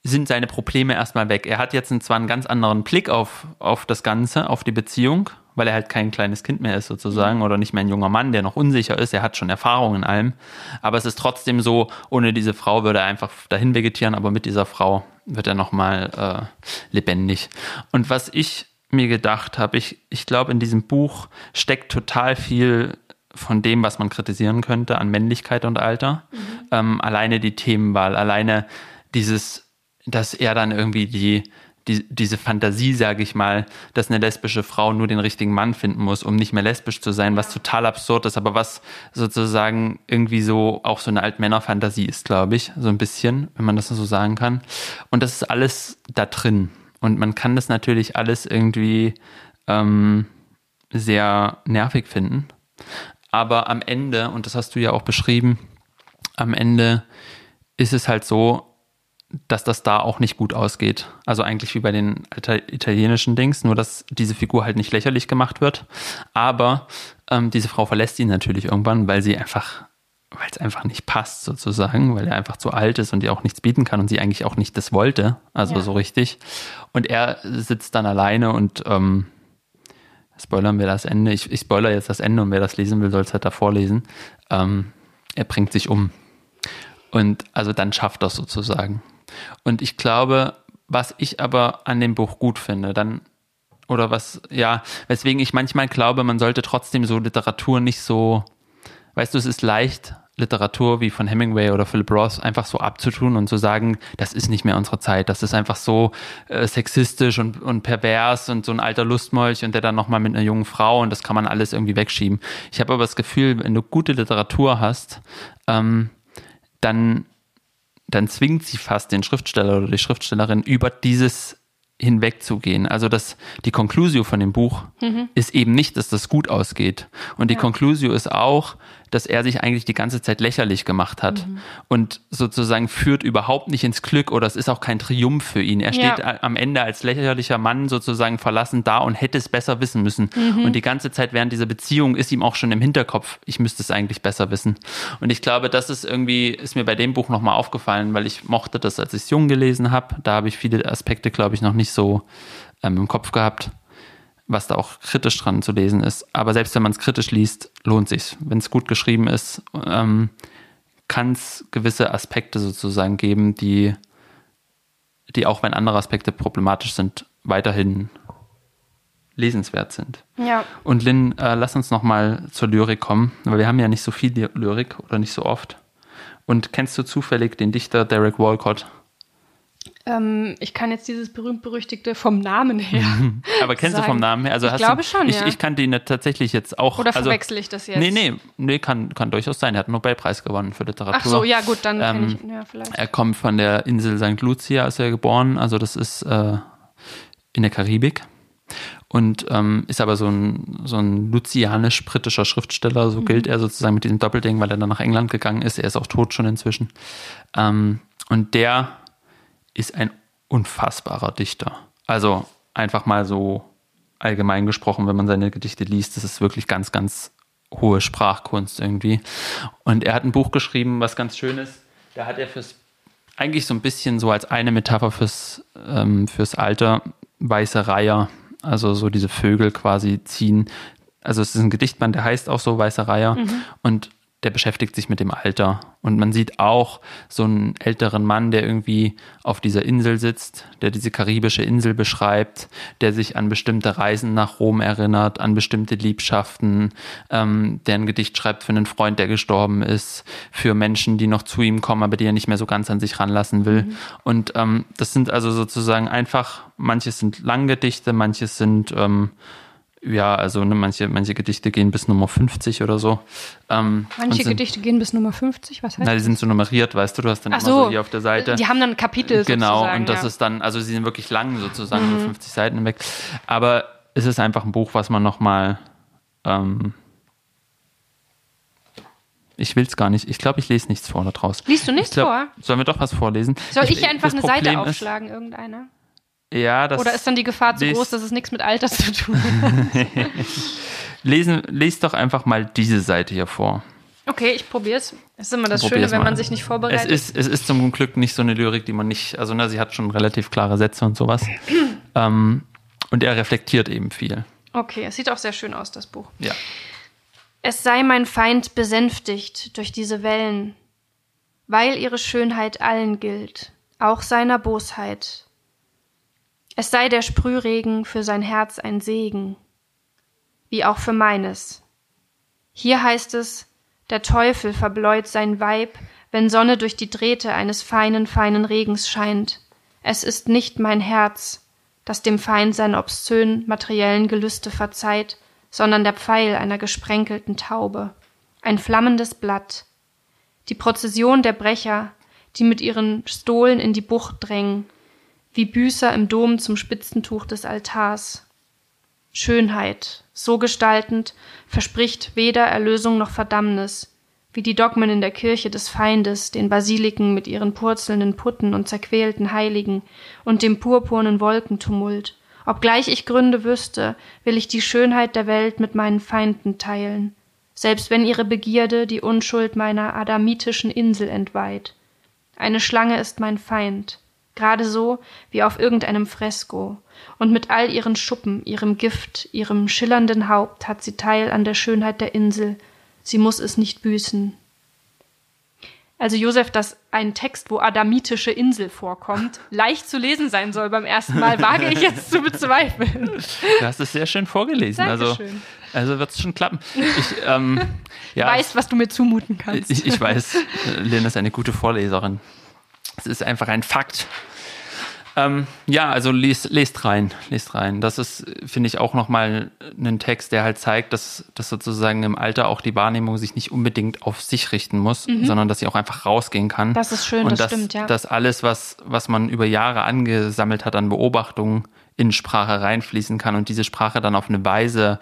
Speaker 3: sind seine Probleme erstmal weg. Er hat jetzt zwar einen ganz anderen Blick auf, auf das Ganze, auf die Beziehung, weil er halt kein kleines Kind mehr ist sozusagen oder nicht mehr ein junger Mann, der noch unsicher ist. Er hat schon Erfahrung in allem. Aber es ist trotzdem so, ohne diese Frau würde er einfach dahin vegetieren, aber mit dieser Frau wird er nochmal äh, lebendig. Und was ich mir gedacht habe, ich, ich glaube, in diesem Buch steckt total viel von dem, was man kritisieren könnte an Männlichkeit und Alter. Ähm, alleine die Themenwahl, alleine dieses, dass er dann irgendwie die, die diese Fantasie, sage ich mal, dass eine lesbische Frau nur den richtigen Mann finden muss, um nicht mehr lesbisch zu sein, was total absurd ist, aber was sozusagen irgendwie so auch so eine Altmännerfantasie ist, glaube ich, so ein bisschen, wenn man das so sagen kann. Und das ist alles da drin. Und man kann das natürlich alles irgendwie ähm, sehr nervig finden. Aber am Ende, und das hast du ja auch beschrieben, am Ende ist es halt so, dass das da auch nicht gut ausgeht. Also eigentlich wie bei den Ita- italienischen Dings, nur dass diese Figur halt nicht lächerlich gemacht wird. Aber ähm, diese Frau verlässt ihn natürlich irgendwann, weil sie einfach weil es einfach nicht passt sozusagen, weil er einfach zu alt ist und ihr auch nichts bieten kann und sie eigentlich auch nicht das wollte, also
Speaker 2: Ja.
Speaker 3: so richtig. Und er sitzt dann alleine und ähm, spoilern wir das Ende. Ich, ich spoiler jetzt das Ende und wer das lesen will, soll es halt davor lesen. Ähm, er bringt sich um. Und also dann schafft das sozusagen. Und ich glaube, was ich aber an dem Buch gut finde, dann oder was, ja, weswegen ich manchmal glaube, man sollte trotzdem so Literatur nicht so, weißt du, es ist leicht, Literatur wie von Hemingway oder Philip Roth einfach so abzutun und zu sagen, das ist nicht mehr unsere Zeit, das ist einfach so äh, sexistisch und, und pervers und so ein alter Lustmolch und der dann nochmal mit einer jungen Frau und das kann man alles irgendwie wegschieben. Ich habe aber das Gefühl, wenn du gute Literatur hast, ähm, dann, dann zwingt sie fast den Schriftsteller oder die Schriftstellerin über dieses hinwegzugehen. Also dass die Conclusio von dem Buch ist eben nicht, dass das gut ausgeht. Und die Conclusio ist auch, dass er sich eigentlich die ganze Zeit lächerlich gemacht hat und sozusagen führt überhaupt nicht ins Glück oder es ist auch kein Triumph für ihn. Er
Speaker 2: Ja.
Speaker 3: steht a- am Ende als lächerlicher Mann sozusagen verlassen da und hätte es besser wissen müssen. Und die ganze Zeit während dieser Beziehung ist ihm auch schon im Hinterkopf, ich müsste es eigentlich besser wissen. Und ich glaube, das ist irgendwie, ist mir bei dem Buch nochmal aufgefallen, weil ich mochte das, als ich es jung gelesen habe. Da habe ich viele Aspekte, glaube ich, noch nicht so ähm, im Kopf gehabt, was da auch kritisch dran zu lesen ist. Aber selbst wenn man es kritisch liest, lohnt sich. Wenn es gut geschrieben ist, ähm, kann es gewisse Aspekte sozusagen geben, die, die auch wenn andere Aspekte problematisch sind, weiterhin lesenswert sind.
Speaker 2: Ja.
Speaker 3: Und Lynn, äh, lass uns nochmal zur Lyrik kommen, weil wir haben ja nicht so viel Ly- Lyrik oder nicht so oft. Und kennst du zufällig den Dichter Derek Walcott?
Speaker 2: Ähm, ich kann jetzt dieses berühmt-berüchtigte vom Namen her. [laughs]
Speaker 3: Aber kennst du
Speaker 2: sagen.
Speaker 3: vom Namen her? Also
Speaker 2: Ich
Speaker 3: hast
Speaker 2: glaube
Speaker 3: du,
Speaker 2: schon,
Speaker 3: ich,
Speaker 2: ja.
Speaker 3: ich kannte ihn tatsächlich jetzt auch.
Speaker 2: Oder
Speaker 3: also,
Speaker 2: verwechsel ich das jetzt?
Speaker 3: Nee, nee, nee, kann, kann durchaus sein. Er hat einen Nobelpreis gewonnen für Literatur.
Speaker 2: Ach so, ja gut, dann
Speaker 3: Ähm,
Speaker 2: ich, ja vielleicht.
Speaker 3: Er kommt von der Insel St. Lucia, ist er geboren. Also das ist äh, in der Karibik. Und ähm, ist aber so ein, so ein lucianisch-britischer Schriftsteller,
Speaker 2: Mhm.
Speaker 3: so gilt er sozusagen mit diesem Doppelding, weil er dann nach England gegangen ist. Er ist auch tot schon inzwischen. Ähm, und der ist ein unfassbarer Dichter. Also einfach mal so allgemein gesprochen, wenn man seine Gedichte liest, das ist wirklich ganz, ganz hohe Sprachkunst irgendwie. Und er hat ein Buch geschrieben, was ganz schön ist. Da hat er fürs, eigentlich so ein bisschen so als eine Metapher fürs, ähm, fürs Alter, weiße Reiher, also so diese Vögel quasi ziehen. Also es ist ein Gedichtband, der heißt auch so Weiße Reiher. Und der beschäftigt sich mit dem Alter. Und man sieht auch so einen älteren Mann, der irgendwie auf dieser Insel sitzt, der diese karibische Insel beschreibt, der sich an bestimmte Reisen nach Rom erinnert, an bestimmte Liebschaften, ähm, der ein Gedicht schreibt für einen Freund, der gestorben ist, für Menschen, die noch zu ihm kommen, aber die er nicht mehr so ganz an sich ranlassen will. Und ähm, das sind also sozusagen einfach, manches sind Langgedichte, manches sind ähm, ja, also ne, manche, manche Gedichte gehen bis Nummer 50 oder so. Ähm,
Speaker 2: Manche
Speaker 3: sind,
Speaker 2: Gedichte gehen bis Nummer 50, was heißt
Speaker 3: Na, die
Speaker 2: das?
Speaker 3: sind so nummeriert, weißt du, du hast dann
Speaker 2: Ach
Speaker 3: immer so
Speaker 2: so,
Speaker 3: hier auf der Seite.
Speaker 2: Die haben dann Kapitel
Speaker 3: Genau, und das
Speaker 2: ja.
Speaker 3: ist dann, also sie sind wirklich lang sozusagen, so 50 Seiten hinweg. Aber es ist einfach ein Buch, was man nochmal, ähm, ich will es gar nicht, ich glaube, ich lese nichts vor da draus.
Speaker 2: Liest du nichts
Speaker 3: ich glaub,
Speaker 2: vor?
Speaker 3: Sollen wir doch was vorlesen?
Speaker 2: Soll ich, einfach
Speaker 3: das
Speaker 2: eine Seite
Speaker 3: Problem
Speaker 2: aufschlagen, irgendeine?
Speaker 3: Ja, das
Speaker 2: Oder ist dann die Gefahr zu groß, dass es nichts mit Alter zu tun hat? [laughs]
Speaker 3: lesen, lest doch einfach mal diese Seite hier vor.
Speaker 2: Okay, ich probier's. Das ist immer das
Speaker 3: Probier's
Speaker 2: Schöne, wenn
Speaker 3: mal.
Speaker 2: man sich nicht
Speaker 3: Es
Speaker 2: vorbereitet.
Speaker 3: ist, es ist zum Glück nicht so eine Lyrik, die man nicht, also ne, sie hat schon relativ klare Sätze und sowas. [clears throat] ähm, und er reflektiert eben viel.
Speaker 2: okay, es sieht auch sehr schön aus, das Buch.
Speaker 3: Ja.
Speaker 2: Es sei mein Feind besänftigt durch diese Wellen, weil ihre Schönheit allen gilt, auch seiner Bosheit. Es sei der Sprühregen für sein Herz ein Segen, wie auch für meines. Hier heißt es, der Teufel verbläut sein Weib, wenn Sonne durch die Drähte eines feinen, feinen Regens scheint. Es ist nicht mein Herz, das dem Feind seine obszönen materiellen Gelüste verzeiht, sondern der Pfeil einer gesprenkelten Taube, ein flammendes Blatt, die Prozession der Brecher, die mit ihren Stohlen in die Bucht drängen, wie Büßer im Dom zum Spitzentuch des Altars. Schönheit, so gestaltend, verspricht weder Erlösung noch Verdammnis, wie die Dogmen in der Kirche des Feindes, den Basiliken mit ihren purzelnden Putten und zerquälten Heiligen und dem purpurnen Wolkentumult. Obgleich ich Gründe wüsste, will ich die Schönheit der Welt mit meinen Feinden teilen. selbst wenn ihre Begierde die Unschuld meiner adamitischen Insel entweiht. Eine Schlange ist mein Feind, gerade so wie auf irgendeinem Fresko, und mit all ihren Schuppen, ihrem Gift, ihrem schillernden Haupt hat sie Teil an der Schönheit der Insel, sie muss es nicht büßen. Also Josef, dass ein Text, wo adamitische Insel vorkommt, [laughs] leicht zu lesen sein soll beim ersten Mal, wage ich jetzt zu bezweifeln.
Speaker 3: Du hast es sehr schön vorgelesen. Also,
Speaker 2: Dankeschön.
Speaker 3: also wird es schon klappen. Ich ähm, [laughs] ja,
Speaker 2: weißt, was du mir zumuten kannst.
Speaker 3: ich, ich weiß, Lynn ist eine gute Vorleserin. Es ist einfach ein Fakt. Ähm, ja, also lest, lest rein, lest rein. Das ist, finde ich, auch nochmal ein Text, der halt zeigt, dass, dass sozusagen im Alter auch die Wahrnehmung sich nicht unbedingt auf sich richten muss, sondern dass sie auch einfach rausgehen kann.
Speaker 2: Mhm. Das ist schön,
Speaker 3: Und
Speaker 2: das
Speaker 3: dass,
Speaker 2: stimmt, ja.
Speaker 3: Dass alles, was, was man über Jahre angesammelt hat an Beobachtungen, in Sprache reinfließen kann und diese Sprache dann auf eine Weise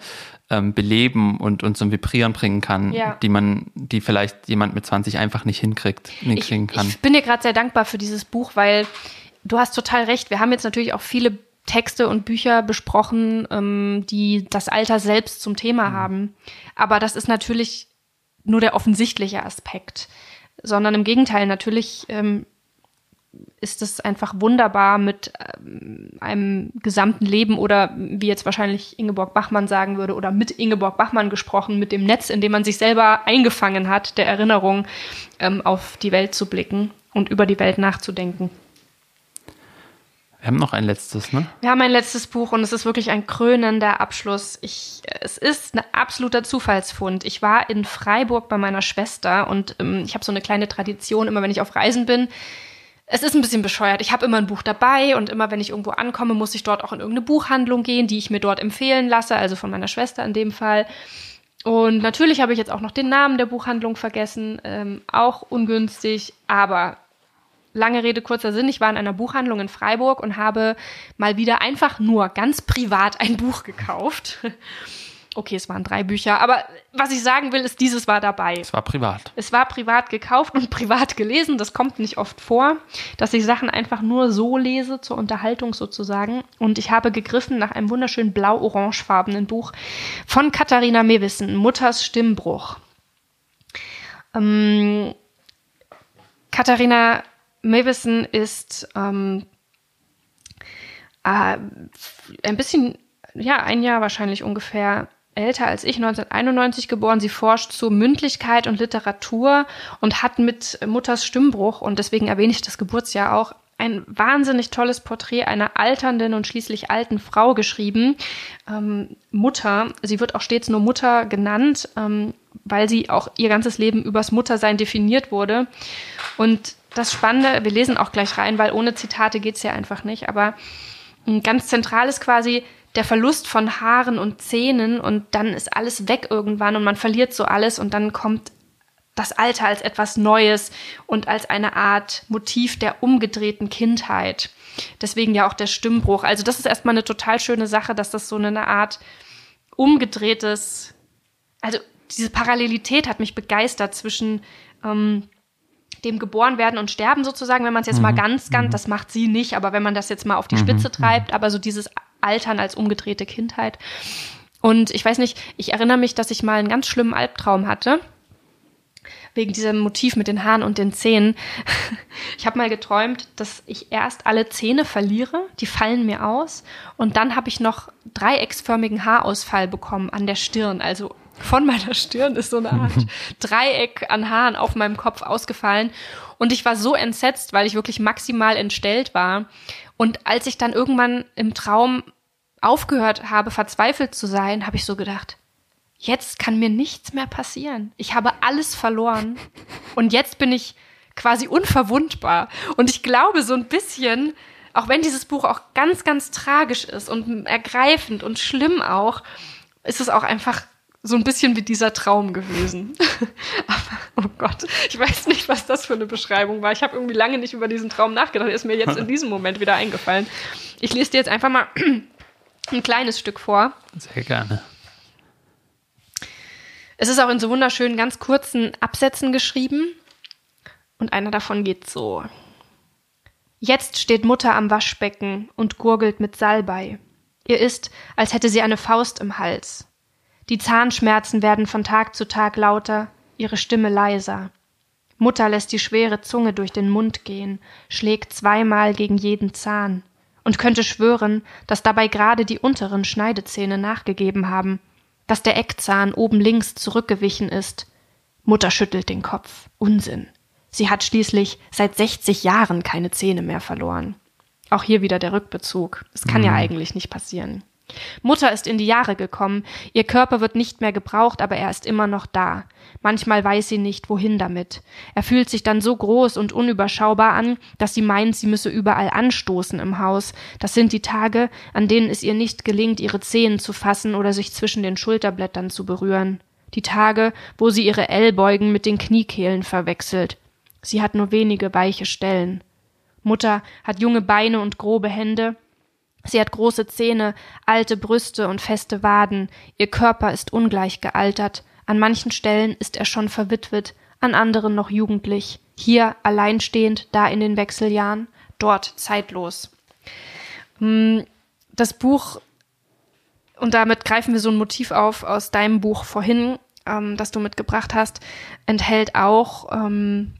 Speaker 3: ähm, beleben und, und zum Vibrieren bringen kann,
Speaker 2: Ja.
Speaker 3: die man, die vielleicht jemand mit 20 einfach nicht hinkriegt,
Speaker 2: ich,
Speaker 3: hinkriegen kann.
Speaker 2: ich bin dir gerade sehr dankbar für dieses Buch, weil du hast total recht. Wir haben jetzt natürlich auch viele Texte und Bücher besprochen, ähm, die das Alter selbst zum Thema haben. Aber das ist natürlich nur der offensichtliche Aspekt, sondern im Gegenteil, natürlich ähm, ist es einfach wunderbar mit ähm, einem gesamten Leben oder wie jetzt wahrscheinlich Ingeborg Bachmann sagen würde oder mit Ingeborg Bachmann gesprochen, mit dem Netz, in dem man sich selber eingefangen hat, der Erinnerung ähm, auf die Welt zu blicken und über die Welt nachzudenken.
Speaker 3: Wir haben noch ein letztes, ne?
Speaker 2: Wir haben ein letztes Buch und es ist wirklich ein krönender Abschluss. Ich, es ist ein absoluter Zufallsfund. Ich war in Freiburg bei meiner Schwester und ähm, ich habe so eine kleine Tradition, immer wenn ich auf Reisen bin. Es ist ein bisschen bescheuert. Ich habe immer ein Buch dabei und immer wenn ich irgendwo ankomme, muss ich dort auch in irgendeine Buchhandlung gehen, die ich mir dort empfehlen lasse, also von meiner Schwester in dem Fall. Und natürlich habe ich jetzt auch noch den Namen der Buchhandlung vergessen, ähm, auch ungünstig, aber lange Rede, kurzer Sinn, ich war in einer Buchhandlung in Freiburg und habe mal wieder einfach nur ganz privat ein Buch gekauft. Okay, es waren drei Bücher, aber was ich sagen will, ist, dieses war dabei.
Speaker 3: Es war privat.
Speaker 2: Es war privat gekauft und [laughs] privat gelesen. Das kommt nicht oft vor, dass ich Sachen einfach nur so lese, zur Unterhaltung sozusagen. Und ich habe gegriffen nach einem wunderschönen blau-orangefarbenen Buch von Katharina Mewissen, Mutters Stimmbruch. Ähm, Katharina Mewissen ist ähm, äh, ein bisschen, ja, ein Jahr wahrscheinlich ungefähr älter als ich, 1991 geboren. Sie forscht zur Mündlichkeit und Literatur und hat mit Mutters Stimmbruch, und deswegen erwähne ich das Geburtsjahr auch, ein wahnsinnig tolles Porträt einer alternden und schließlich alten Frau geschrieben. Ähm, Mutter, sie wird auch stets nur Mutter genannt, ähm, weil sie auch ihr ganzes Leben übers Muttersein definiert wurde. Und das Spannende, wir lesen auch gleich rein, weil ohne Zitate geht's ja einfach nicht, aber ähm, ganz zentral ist quasi der Verlust von Haaren und Zähnen und dann ist alles weg irgendwann und man verliert so alles und dann kommt das Alter als etwas Neues und als eine Art Motiv der umgedrehten Kindheit. Deswegen ja auch der Stimmbruch. Also das ist erstmal eine total schöne Sache, dass das so eine Art umgedrehtes, also diese Parallelität hat mich begeistert zwischen ähm, dem Geborenwerden und Sterben sozusagen, wenn man es jetzt mal ganz, ganz, das macht sie nicht, aber wenn man das jetzt mal auf die Spitze treibt, aber so dieses Altern als umgedrehte Kindheit. Und ich weiß nicht, ich erinnere mich, dass ich mal einen ganz schlimmen Albtraum hatte wegen diesem Motiv mit den Haaren und den Zähnen. [laughs] Ich habe mal geträumt, dass ich erst alle Zähne verliere, die fallen mir aus, und dann habe ich noch dreiecksförmigen Haarausfall bekommen an der Stirn. Also von meiner Stirn ist so eine Art Dreieck an Haaren auf meinem Kopf ausgefallen. Und ich war so entsetzt, weil ich wirklich maximal entstellt war. Und als ich dann irgendwann im Traum aufgehört habe, verzweifelt zu sein, habe ich so gedacht, jetzt kann mir nichts mehr passieren. Ich habe alles verloren [laughs] und jetzt bin ich quasi unverwundbar. Und ich glaube so ein bisschen, auch wenn dieses Buch auch ganz, ganz tragisch ist und ergreifend und schlimm auch, ist es auch einfach so ein bisschen wie dieser Traum gewesen. [laughs] Aber, oh Gott, ich weiß nicht, was das für eine Beschreibung war. Ich habe irgendwie lange nicht über diesen Traum nachgedacht. Ist mir jetzt [laughs] in diesem Moment wieder eingefallen. Ich lese dir jetzt einfach mal ein kleines Stück vor.
Speaker 3: Sehr gerne.
Speaker 2: Es ist auch in so wunderschönen, ganz kurzen Absätzen geschrieben. Und einer davon geht so. Jetzt steht Mutter am Waschbecken und gurgelt mit Salbei. Ihr ist, als hätte sie eine Faust im Hals. Die Zahnschmerzen werden von Tag zu Tag lauter, ihre Stimme leiser. Mutter lässt die schwere Zunge durch den Mund gehen, schlägt zweimal gegen jeden Zahn und könnte schwören, dass dabei gerade die unteren Schneidezähne nachgegeben haben, dass der Eckzahn oben links zurückgewichen ist. Mutter schüttelt den Kopf. Unsinn. Sie hat schließlich seit 60 Jahren keine Zähne mehr verloren. Auch hier wieder der Rückbezug. Es kann mhm. ja eigentlich nicht passieren. Mutter ist in die Jahre gekommen, ihr Körper wird nicht mehr gebraucht, aber er ist immer noch da. Manchmal weiß sie nicht, wohin damit. Er fühlt sich dann so groß und unüberschaubar an, dass sie meint, sie müsse überall anstoßen im Haus. Das sind die Tage, an denen es ihr nicht gelingt, ihre Zehen zu fassen oder sich zwischen den Schulterblättern zu berühren. Die Tage, wo sie ihre Ellbeugen mit den Kniekehlen verwechselt. Sie hat nur wenige weiche Stellen. Mutter hat junge Beine und grobe Hände. Sie hat große Zähne, alte Brüste und feste Waden. Ihr Körper ist ungleich gealtert. An manchen Stellen ist er schon verwitwet, an anderen noch jugendlich. Hier alleinstehend, da in den Wechseljahren, dort zeitlos. Hm, das Buch, und damit greifen wir so ein Motiv auf aus deinem Buch vorhin, ähm, das du mitgebracht hast, enthält auch ähm,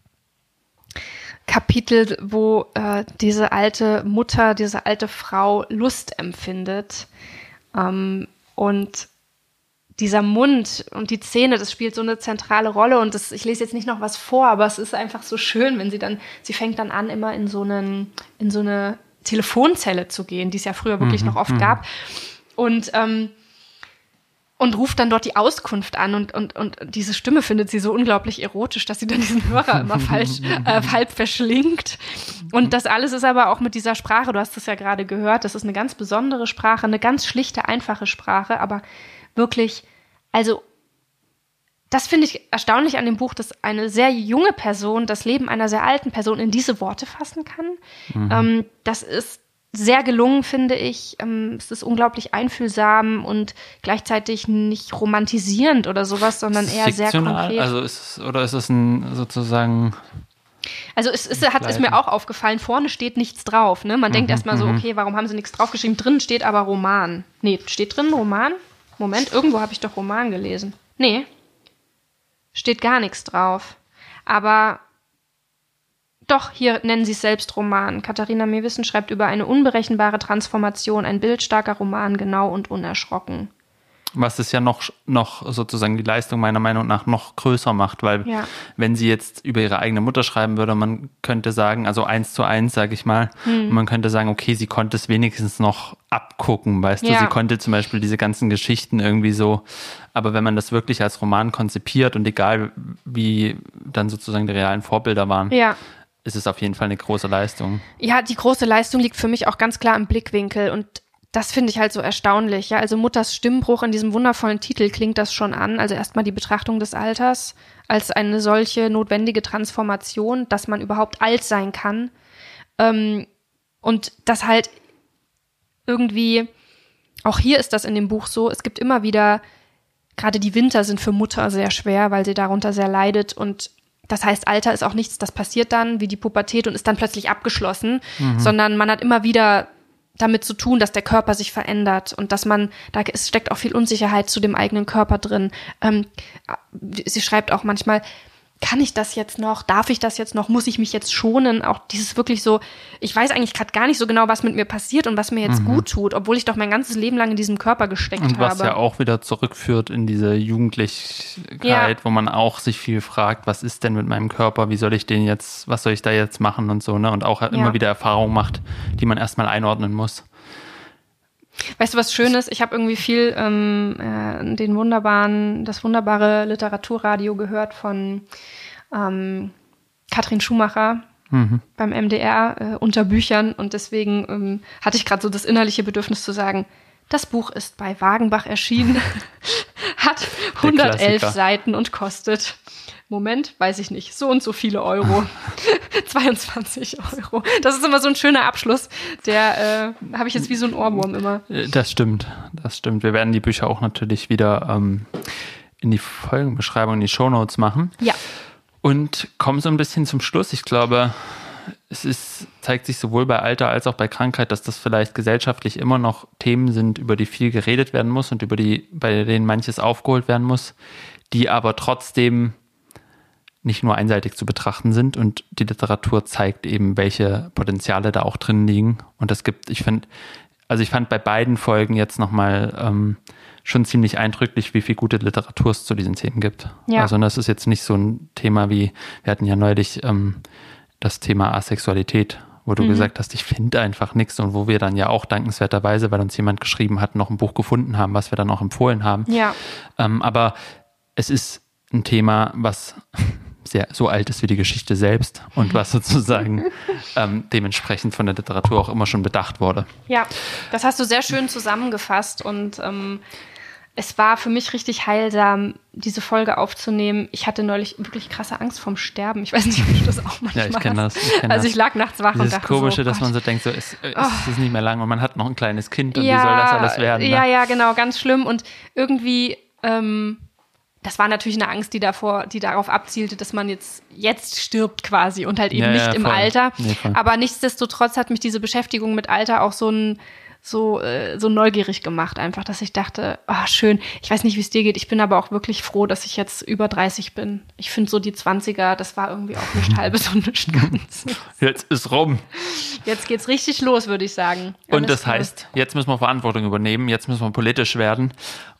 Speaker 2: Kapitel, wo äh, diese alte Mutter, diese alte Frau Lust empfindet. Ähm, und dieser Mund und die Zähne, das spielt so eine zentrale Rolle. Und das, ich lese jetzt nicht noch was vor, aber es ist einfach so schön, wenn sie dann, sie fängt dann an, immer in so einen, in so eine Telefonzelle zu gehen, die es ja früher wirklich mhm, noch oft mhm. gab. Und ähm, und ruft dann dort die Auskunft an und, und, und diese Stimme findet sie so unglaublich erotisch, dass sie dann diesen Hörer immer falsch, äh, [laughs] halb verschlingt. Und das alles ist aber auch mit dieser Sprache, du hast es ja gerade gehört, das ist eine ganz besondere Sprache, eine ganz schlichte, einfache Sprache, aber wirklich, also das finde ich erstaunlich an dem Buch, dass eine sehr junge Person das Leben einer sehr alten Person in diese Worte fassen kann. Mhm. Ähm, das ist sehr gelungen, finde ich. Ähm, es ist unglaublich einfühlsam und gleichzeitig nicht romantisierend oder sowas, sondern eher Fiktional, sehr konkret.
Speaker 3: Also ist es, oder ist es ein sozusagen
Speaker 2: also es, es hat es mir auch aufgefallen, vorne steht nichts drauf. Ne? Man mhm, denkt erstmal so, mhm. okay, warum haben sie nichts draufgeschrieben? Drin steht aber Roman. Nee, steht drin Roman? Moment, irgendwo habe ich doch Roman gelesen. Nee, steht gar nichts drauf. Aber doch, hier nennen sie es selbst Roman. Katharina Mewissen schreibt über eine unberechenbare Transformation, ein bildstarker Roman, genau und unerschrocken.
Speaker 3: Was es ja noch, noch sozusagen die Leistung meiner Meinung nach noch größer macht, weil ja. wenn sie jetzt über ihre eigene Mutter schreiben würde, man könnte sagen, also eins zu eins, sage ich mal, hm. man könnte sagen, okay, sie konnte es wenigstens noch abgucken, weißt ja. du, sie konnte zum Beispiel diese ganzen Geschichten irgendwie so, aber wenn man das wirklich als Roman konzipiert und egal wie dann sozusagen die realen Vorbilder waren, ja ist es auf jeden Fall eine große Leistung.
Speaker 2: Ja, die große Leistung liegt für mich auch ganz klar im Blickwinkel und das finde ich halt so erstaunlich. Ja, also Mutters Stimmbruch in diesem wundervollen Titel klingt das schon an. Also erstmal die Betrachtung des Alters als eine solche notwendige Transformation, dass man überhaupt alt sein kann. Ähm, und das halt irgendwie, auch hier ist das in dem Buch so, es gibt immer wieder, gerade die Winter sind für Mutter sehr schwer, weil sie darunter sehr leidet und das heißt, Alter ist auch nichts, das passiert dann wie die Pubertät und ist dann plötzlich abgeschlossen, mhm. sondern man hat immer wieder damit zu tun, dass der Körper sich verändert und dass man, da steckt auch viel Unsicherheit zu dem eigenen Körper drin. Ähm, sie schreibt auch manchmal, kann ich das jetzt noch? Darf ich das jetzt noch? Muss ich mich jetzt schonen? Auch dieses wirklich so, ich weiß eigentlich gerade gar nicht so genau, was mit mir passiert und was mir jetzt mhm. gut tut, obwohl ich doch mein ganzes Leben lang in diesem Körper gesteckt habe. Und
Speaker 3: was ja auch wieder zurückführt in diese Jugendlichkeit, ja. wo man auch sich viel fragt, was ist denn mit meinem Körper? Wie soll ich den jetzt, was soll ich da jetzt machen und so, ne? Und auch ja. immer wieder Erfahrungen macht, die man erstmal einordnen muss.
Speaker 2: Weißt du, was schön ist? Ich habe irgendwie viel ähm, äh, den wunderbaren, das wunderbare Literaturradio gehört von ähm, Katrin Schumacher mhm. beim MDR äh, unter Büchern und deswegen ähm, hatte ich gerade so das innerliche Bedürfnis zu sagen, das Buch ist bei Wagenbach erschienen, [laughs] hat 111 Seiten und kostet Moment, weiß ich nicht, so und so viele Euro. [laughs] 22 Euro. Das ist immer so ein schöner Abschluss. Der äh, habe ich jetzt wie so ein Ohrwurm immer.
Speaker 3: Äh, das stimmt, das stimmt. Wir werden die Bücher auch natürlich wieder ähm, in die Folgenbeschreibung, in die Shownotes machen.
Speaker 2: Ja.
Speaker 3: Und kommen so ein bisschen zum Schluss. Ich glaube, es ist, zeigt sich sowohl bei Alter als auch bei Krankheit, dass das vielleicht gesellschaftlich immer noch Themen sind, über die viel geredet werden muss und über die, bei denen manches aufgeholt werden muss, die aber trotzdem nicht nur einseitig zu betrachten sind und die Literatur zeigt eben, welche Potenziale da auch drin liegen. Und es gibt, ich finde, also ich fand bei beiden Folgen jetzt nochmal ähm, schon ziemlich eindrücklich, wie viel gute Literatur es zu diesen Themen gibt. Ja. Also das ist jetzt nicht so ein Thema wie, wir hatten ja neulich ähm, das Thema Asexualität, wo du mhm. gesagt hast, ich finde einfach nichts und wo wir dann ja auch dankenswerterweise, weil uns jemand geschrieben hat, noch ein Buch gefunden haben, was wir dann auch empfohlen haben.
Speaker 2: Ja.
Speaker 3: Ähm, aber es ist ein Thema, was sehr so alt ist wie die Geschichte selbst und was sozusagen [laughs] ähm, dementsprechend von der Literatur auch immer schon bedacht wurde.
Speaker 2: Ja, das hast du sehr schön zusammengefasst und ähm, es war für mich richtig heilsam, diese Folge aufzunehmen. Ich hatte neulich wirklich krasse Angst vorm Sterben. Ich weiß nicht, ob du das auch manchmal
Speaker 3: Ja, ich kenne das. [laughs] Ich kenn
Speaker 2: also ich lag nachts wach
Speaker 3: Dieses
Speaker 2: und dachte
Speaker 3: Komische,
Speaker 2: so,
Speaker 3: dass
Speaker 2: Gott.
Speaker 3: man so denkt, so, es, es
Speaker 2: Oh.
Speaker 3: ist nicht mehr lang und man hat noch ein kleines Kind und
Speaker 2: ja,
Speaker 3: wie soll das alles werden? Ne?
Speaker 2: Ja, ja, genau, ganz schlimm. Und irgendwie, ähm, das war natürlich eine Angst, die davor, die darauf abzielte, dass man jetzt, jetzt stirbt quasi und halt eben
Speaker 3: Ja,
Speaker 2: nicht
Speaker 3: ja,
Speaker 2: im. Alter.
Speaker 3: Voll.
Speaker 2: Aber nichtsdestotrotz hat mich diese Beschäftigung mit Alter auch so ein, so, äh, so neugierig gemacht, einfach, dass ich dachte, ah, schön. Ich weiß nicht, wie es dir geht. Ich bin aber auch wirklich froh, dass ich jetzt über 30 bin. Ich finde so die 20er, das war irgendwie auch nicht [laughs] halbes und nicht ganz.
Speaker 3: Jetzt ist rum.
Speaker 2: Jetzt geht's richtig los, würde ich sagen.
Speaker 3: Und
Speaker 2: Alles
Speaker 3: das heißt, jetzt müssen wir Verantwortung übernehmen, jetzt müssen wir politisch werden.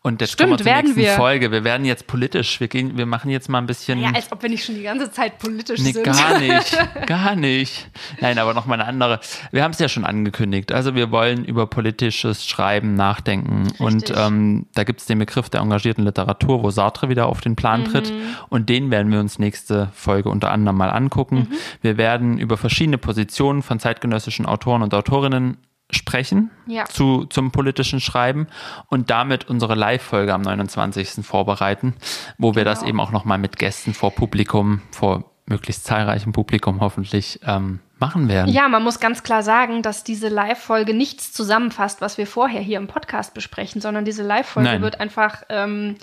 Speaker 3: Und jetzt
Speaker 2: Stimmt,
Speaker 3: kommen wir zur nächsten
Speaker 2: wir.
Speaker 3: Folge. Wir werden jetzt politisch. Wir gehen, wir machen jetzt mal ein bisschen.
Speaker 2: Ja, als ob wir nicht schon die ganze Zeit politisch
Speaker 3: Nee,
Speaker 2: sind.
Speaker 3: gar [laughs] nicht. Gar nicht. Nein, aber noch mal eine andere. Wir haben es ja schon angekündigt. Also wir wollen über politisches Schreiben nachdenken. Und ähm, da gibt es den Begriff der engagierten Literatur, wo Sartre wieder auf den Plan tritt.
Speaker 2: Mhm.
Speaker 3: Und den werden wir uns nächste Folge unter anderem mal angucken.
Speaker 2: Mhm.
Speaker 3: Wir werden über verschiedene Positionen von zeitgenössischen Autoren und Autorinnen sprechen
Speaker 2: Ja.
Speaker 3: zu, zum politischen Schreiben und damit unsere Live-Folge am 29. vorbereiten, wo wir das
Speaker 2: Genau.
Speaker 3: eben auch nochmal mit Gästen vor Publikum, vor möglichst zahlreichem Publikum hoffentlich ähm, machen werden.
Speaker 2: Ja, man muss ganz klar sagen, dass diese Live-Folge nichts zusammenfasst, was wir vorher hier im Podcast besprechen, sondern diese Live-Folge wird einfach ähm,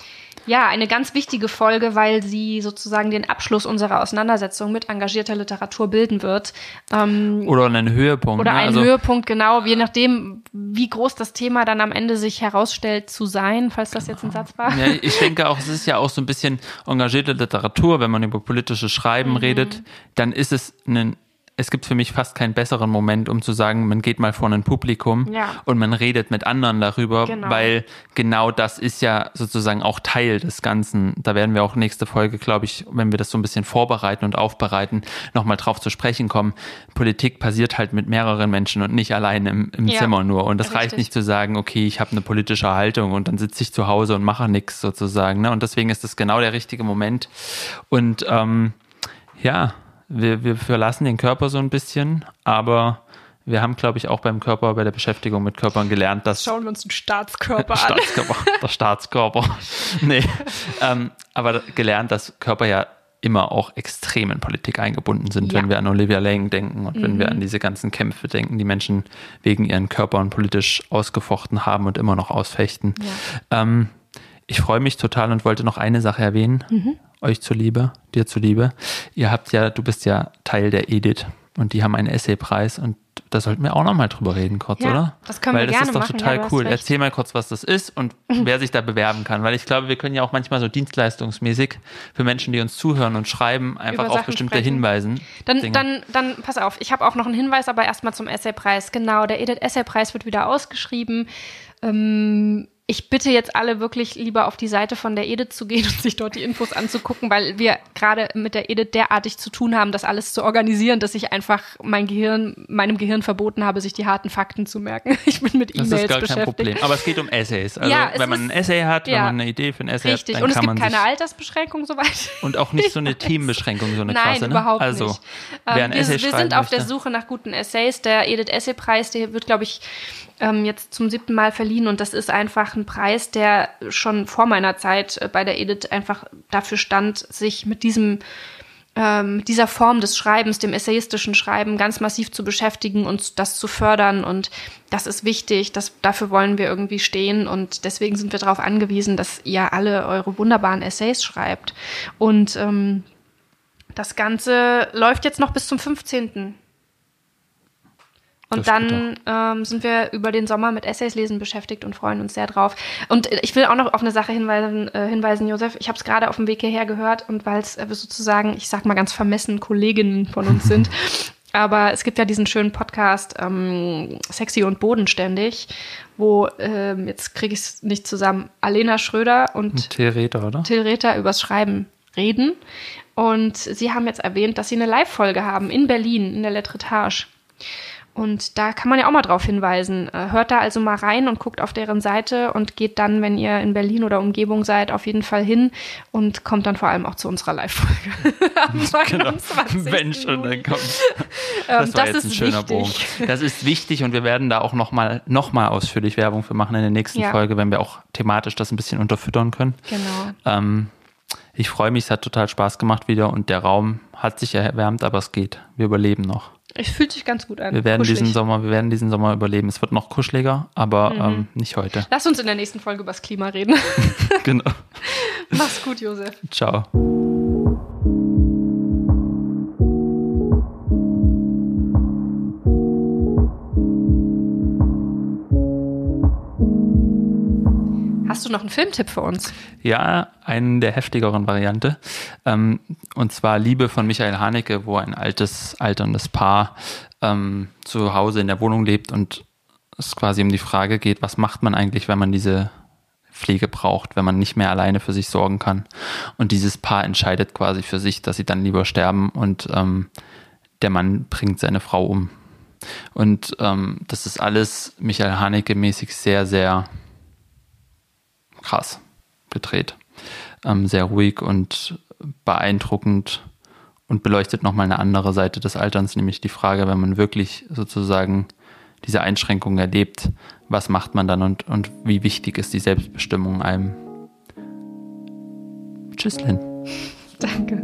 Speaker 2: ja eine ganz wichtige Folge, weil sie sozusagen den Abschluss unserer Auseinandersetzung mit engagierter Literatur bilden wird. Ähm,
Speaker 3: Oder einen Höhepunkt.
Speaker 2: oder
Speaker 3: ne?
Speaker 2: einen
Speaker 3: also,
Speaker 2: Höhepunkt, genau, je nachdem, wie groß das Thema dann am Ende sich herausstellt zu sein, falls das jetzt ein Satz war.
Speaker 3: Ja, ich denke auch, es ist ja auch so ein bisschen engagierte Literatur, wenn man über politisches Schreiben
Speaker 2: Mhm.
Speaker 3: redet, dann ist es ein es gibt für mich fast keinen besseren Moment, um zu sagen, man geht mal vor ein Publikum
Speaker 2: Ja.
Speaker 3: und man redet mit anderen darüber,
Speaker 2: Genau.
Speaker 3: weil genau das ist ja sozusagen auch Teil des Ganzen. Da werden wir auch nächste Folge, glaube ich, wenn wir das so ein bisschen vorbereiten und aufbereiten, nochmal drauf zu sprechen kommen. Politik passiert halt mit mehreren Menschen und nicht allein im, im
Speaker 2: Ja,
Speaker 3: Zimmer nur. Und das reicht
Speaker 2: richtig.
Speaker 3: nicht zu sagen, okay, ich habe eine politische Haltung und dann sitze ich zu Hause und mache nichts sozusagen. Ne? Und deswegen ist das genau der richtige Moment. Und ähm, ja, wir, wir verlassen den Körper so ein bisschen, aber wir haben, glaube ich, auch beim Körper, bei der Beschäftigung mit Körpern gelernt, dass
Speaker 2: Schauen wir uns den Staatskörper [laughs] an.
Speaker 3: Staatskörper, der Staatskörper. nee. Ähm, aber gelernt, dass Körper ja immer auch extrem in Politik eingebunden sind,
Speaker 2: Ja.
Speaker 3: wenn wir an Olivia Lang denken und wenn wir an diese ganzen Kämpfe denken, die Menschen wegen ihren Körpern politisch ausgefochten haben und immer noch ausfechten. Ähm, ich freue mich total und wollte noch eine Sache erwähnen, euch zuliebe, dir zuliebe. Ihr habt ja, du bist ja Teil der Edith und die haben einen Essaypreis und da sollten wir auch noch mal drüber reden kurz,
Speaker 2: Ja,
Speaker 3: oder?
Speaker 2: das können wir
Speaker 3: Weil das
Speaker 2: gerne
Speaker 3: ist doch
Speaker 2: machen, ja,
Speaker 3: total
Speaker 2: hast
Speaker 3: cool. Erzähl mal kurz, was das ist und wer sich da bewerben kann, weil ich glaube, wir können ja auch manchmal so dienstleistungsmäßig für Menschen, die uns zuhören und schreiben, einfach auf bestimmte
Speaker 2: sprechen.
Speaker 3: Hinweisen.
Speaker 2: Dann,
Speaker 3: Dinge.
Speaker 2: dann, dann, pass auf, ich habe auch noch einen Hinweis, aber erstmal zum Essaypreis. Genau, der Edith Essaypreis wird wieder ausgeschrieben. Ähm, ich bitte jetzt alle wirklich lieber auf die Seite von der Edith zu gehen [laughs] und sich dort die Infos anzugucken, weil wir gerade mit der Edith derartig zu tun haben, das alles zu organisieren, dass ich einfach mein Gehirn, meinem Gehirn verboten habe, sich die harten Fakten zu merken. [laughs] Ich bin mit
Speaker 3: das
Speaker 2: E-Mails
Speaker 3: ist gar kein
Speaker 2: beschäftigt.
Speaker 3: Problem. Aber es geht um [laughs] Essays. Also
Speaker 2: Ja, es
Speaker 3: wenn man ein Essay hat, wenn
Speaker 2: ja.
Speaker 3: man eine Idee für ein Essay
Speaker 2: Richtig.
Speaker 3: hat, dann
Speaker 2: Und es
Speaker 3: kann
Speaker 2: gibt
Speaker 3: man
Speaker 2: keine
Speaker 3: sich
Speaker 2: Altersbeschränkung soweit.
Speaker 3: und auch nicht so eine Themenbeschränkung, so eine
Speaker 2: Nein,
Speaker 3: krasse. Ne?
Speaker 2: überhaupt
Speaker 3: also,
Speaker 2: nicht.
Speaker 3: Wer
Speaker 2: Ähm,
Speaker 3: ein
Speaker 2: wir,
Speaker 3: Essay
Speaker 2: wir sind auf der
Speaker 3: möchte,
Speaker 2: Suche nach guten Essays. Der Edith Essay Preis, der wird, glaube ich, ähm, jetzt zum siebten Mal verliehen und das ist einfach ein Preis, der schon vor meiner Zeit äh, bei der Edith einfach dafür stand, sich mit diesem ähm, mit dieser Form des Schreibens, dem essayistischen Schreiben, ganz massiv zu beschäftigen und das zu fördern. Und das ist wichtig. Das, dafür wollen wir irgendwie stehen. Und deswegen sind wir darauf angewiesen, dass ihr alle eure wunderbaren Essays schreibt. Und ähm, das Ganze läuft jetzt noch bis zum 15. Und dann ähm, sind wir über den Sommer mit Essays lesen beschäftigt und freuen uns sehr drauf. Und ich will auch noch auf eine Sache hinweisen, äh, hinweisen Josef. Ich habe es gerade auf dem Weg hierher gehört und weil es äh, sozusagen, ich sag mal ganz vermessen, Kolleginnen von uns [laughs] sind. Aber es gibt ja diesen schönen Podcast ähm, Sexy und Bodenständig, wo, ähm, jetzt kriege ich es nicht zusammen, Alena Schröder und
Speaker 3: Till Rether, oder?
Speaker 2: Till Rether übers Schreiben reden. Und sie haben jetzt erwähnt, dass sie eine Live-Folge haben in Berlin, in der Letretage. Und da kann man ja auch mal drauf hinweisen. Äh, hört da also mal rein und guckt auf deren Seite und geht dann, wenn ihr in Berlin oder Umgebung seid, auf jeden Fall hin und kommt dann vor allem auch zu unserer Live-Folge. [laughs]
Speaker 3: genau. Wenn schon, dann kommt. [laughs] Das war das jetzt ein schöner wichtig. Bogen. Das ist wichtig und wir werden da auch nochmal noch mal ausführlich Werbung für machen in der nächsten ja. Folge, wenn wir auch thematisch das ein bisschen unterfüttern können.
Speaker 2: Genau.
Speaker 3: Ähm, ich freue mich, es hat total Spaß gemacht wieder und der Raum hat sich erwärmt, aber es geht. Wir überleben noch.
Speaker 2: Es fühlt sich ganz gut an.
Speaker 3: Wir werden diesen Sommer, wir werden diesen Sommer überleben. Es wird noch kuscheliger, aber mhm. ähm, nicht heute.
Speaker 2: Lass uns in der nächsten Folge über das Klima reden. [laughs]
Speaker 3: genau. [laughs]
Speaker 2: Mach's gut, Josef.
Speaker 3: Ciao.
Speaker 2: Hast du noch einen Filmtipp für uns?
Speaker 3: Ja, einen der heftigeren Variante. Ähm, und zwar Liebe von Michael Haneke, wo ein altes, alterndes Paar ähm, zu Hause in der Wohnung lebt und es quasi um die Frage geht, was macht man eigentlich, wenn man diese Pflege braucht, wenn man nicht mehr alleine für sich sorgen kann. Und dieses Paar entscheidet quasi für sich, dass sie dann lieber sterben und ähm, der Mann bringt seine Frau um. Und ähm, das ist alles Michael Haneke mäßig sehr, sehr krass gedreht. Ähm, sehr ruhig und beeindruckend und beleuchtet nochmal eine andere Seite des Alterns, nämlich die Frage, wenn man wirklich sozusagen diese Einschränkungen erlebt, was macht man dann und, und wie wichtig ist die Selbstbestimmung einem. Tschüss, Lynn.
Speaker 2: Danke.